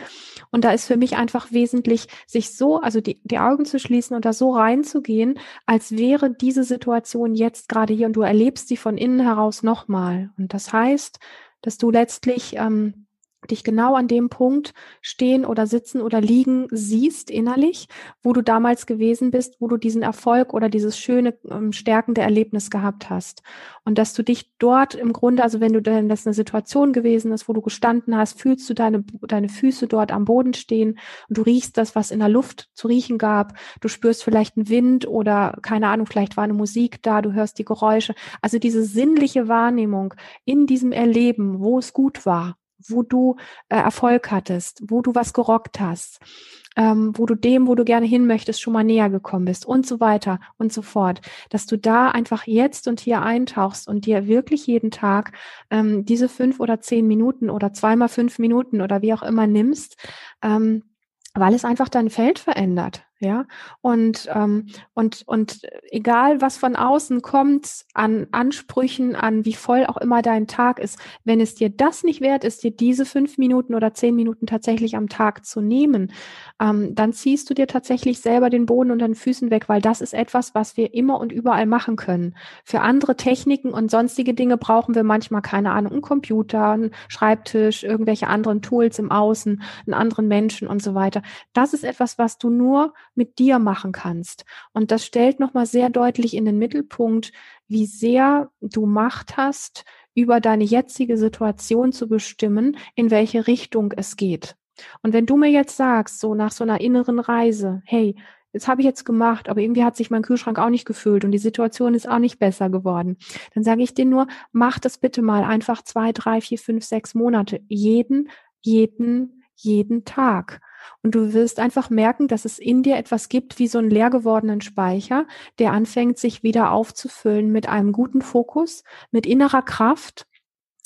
Und da ist für mich einfach wesentlich, sich so, also die, die Augen zu schließen und da so reinzugehen, als wäre diese Situation jetzt gerade hier und du erlebst sie von innen heraus nochmal. Und das heißt, dass du letztlich ähm, dich genau an dem Punkt stehen oder sitzen oder liegen siehst innerlich, wo du damals gewesen bist, wo du diesen Erfolg oder dieses schöne, ähm, stärkende Erlebnis gehabt hast. Und dass du dich dort im Grunde, also wenn du denn das eine Situation gewesen ist, wo du gestanden hast, fühlst du deine, deine Füße dort am Boden stehen und du riechst das, was in der Luft zu riechen gab. Du spürst vielleicht einen Wind oder keine Ahnung, vielleicht war eine Musik da, du hörst die Geräusche. Also diese sinnliche Wahrnehmung in diesem Erleben, wo es gut war wo du äh, Erfolg hattest, wo du was gerockt hast, ähm, wo du dem, wo du gerne hin möchtest, schon mal näher gekommen bist und so weiter und so fort. Dass du da einfach jetzt und hier eintauchst und dir wirklich jeden Tag ähm, diese fünf oder zehn Minuten oder zweimal fünf Minuten oder wie auch immer nimmst, ähm, weil es einfach dein Feld verändert. Ja, und, ähm, und, und egal, was von außen kommt an Ansprüchen, an wie voll auch immer dein Tag ist, wenn es dir das nicht wert ist, dir diese fünf Minuten oder zehn Minuten tatsächlich am Tag zu nehmen, ähm, dann ziehst du dir tatsächlich selber den Boden unter den Füßen weg, weil das ist etwas, was wir immer und überall machen können. Für andere Techniken und sonstige Dinge brauchen wir manchmal, keine Ahnung, einen Computer, einen Schreibtisch, irgendwelche anderen Tools im Außen, einen anderen Menschen und so weiter. Das ist etwas, was du nur mit dir machen kannst. Und das stellt nochmal sehr deutlich in den Mittelpunkt, wie sehr du Macht hast, über deine jetzige Situation zu bestimmen, in welche Richtung es geht. Und wenn du mir jetzt sagst, so nach so einer inneren Reise, hey, das habe ich jetzt gemacht, aber irgendwie hat sich mein Kühlschrank auch nicht gefüllt und die Situation ist auch nicht besser geworden. Dann sage ich dir nur, mach das bitte mal einfach zwei, drei, vier, fünf, sechs Monate. Jeden, jeden, jeden Tag. Und du wirst einfach merken, dass es in dir etwas gibt wie so einen leer gewordenen Speicher, der anfängt, sich wieder aufzufüllen mit einem guten Fokus, mit innerer Kraft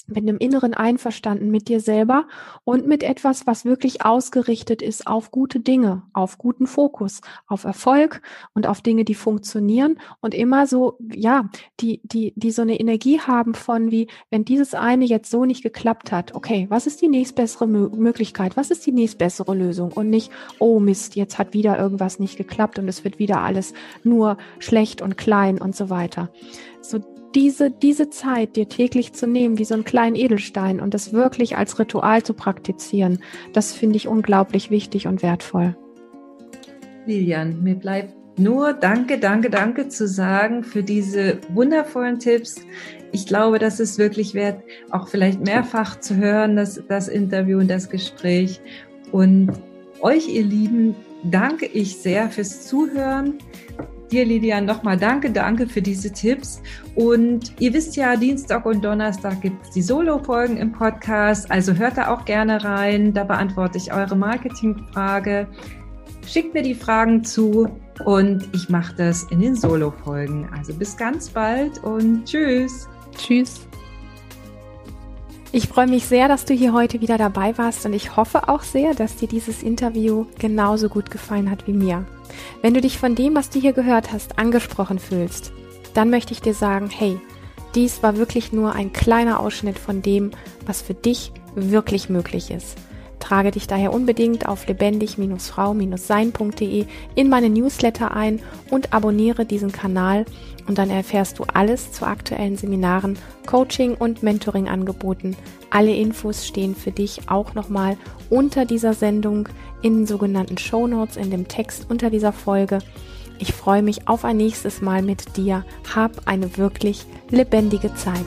mit einem inneren Einverstanden mit dir selber und mit etwas, was wirklich ausgerichtet ist auf gute Dinge, auf guten Fokus, auf Erfolg und auf Dinge, die funktionieren und immer so, ja, die, die, die so eine Energie haben von wie, wenn dieses eine jetzt so nicht geklappt hat, okay, was ist die nächstbessere Möglichkeit? Was ist die nächstbessere Lösung? Und nicht, oh Mist, jetzt hat wieder irgendwas nicht geklappt und es wird wieder alles nur schlecht und klein und so weiter. So diese, diese Zeit dir täglich zu nehmen, wie so einen kleinen Edelstein und das wirklich als Ritual zu praktizieren, das finde ich unglaublich wichtig und wertvoll. Lilian, mir bleibt nur Danke, danke, danke zu sagen für diese wundervollen Tipps. Ich glaube, das ist wirklich wert, auch vielleicht mehrfach zu hören, das, das Interview und das Gespräch. Und euch, ihr Lieben, danke ich sehr fürs Zuhören. Dir, Lilian, nochmal danke, danke für diese Tipps. Und ihr wisst ja, Dienstag und Donnerstag gibt es die Solo-Folgen im Podcast. Also hört da auch gerne rein. Da beantworte ich eure Marketingfrage. Schickt mir die Fragen zu und ich mache das in den Solo-Folgen. Also bis ganz bald und tschüss. Tschüss. Ich freue mich sehr, dass du hier heute wieder dabei warst und ich hoffe auch sehr, dass dir dieses Interview genauso gut gefallen hat wie mir. Wenn du dich von dem, was du hier gehört hast, angesprochen fühlst, dann möchte ich dir sagen, hey, dies war wirklich nur ein kleiner Ausschnitt von dem, was für dich wirklich möglich ist. Trage dich daher unbedingt auf lebendig-frau-sein.de in meine Newsletter ein und abonniere diesen Kanal und dann erfährst du alles zu aktuellen Seminaren, Coaching und Mentoring-Angeboten. Alle Infos stehen für dich auch nochmal unter dieser Sendung in den sogenannten Show Notes in dem Text unter dieser Folge. Ich freue mich auf ein nächstes Mal mit dir. Hab eine wirklich lebendige Zeit.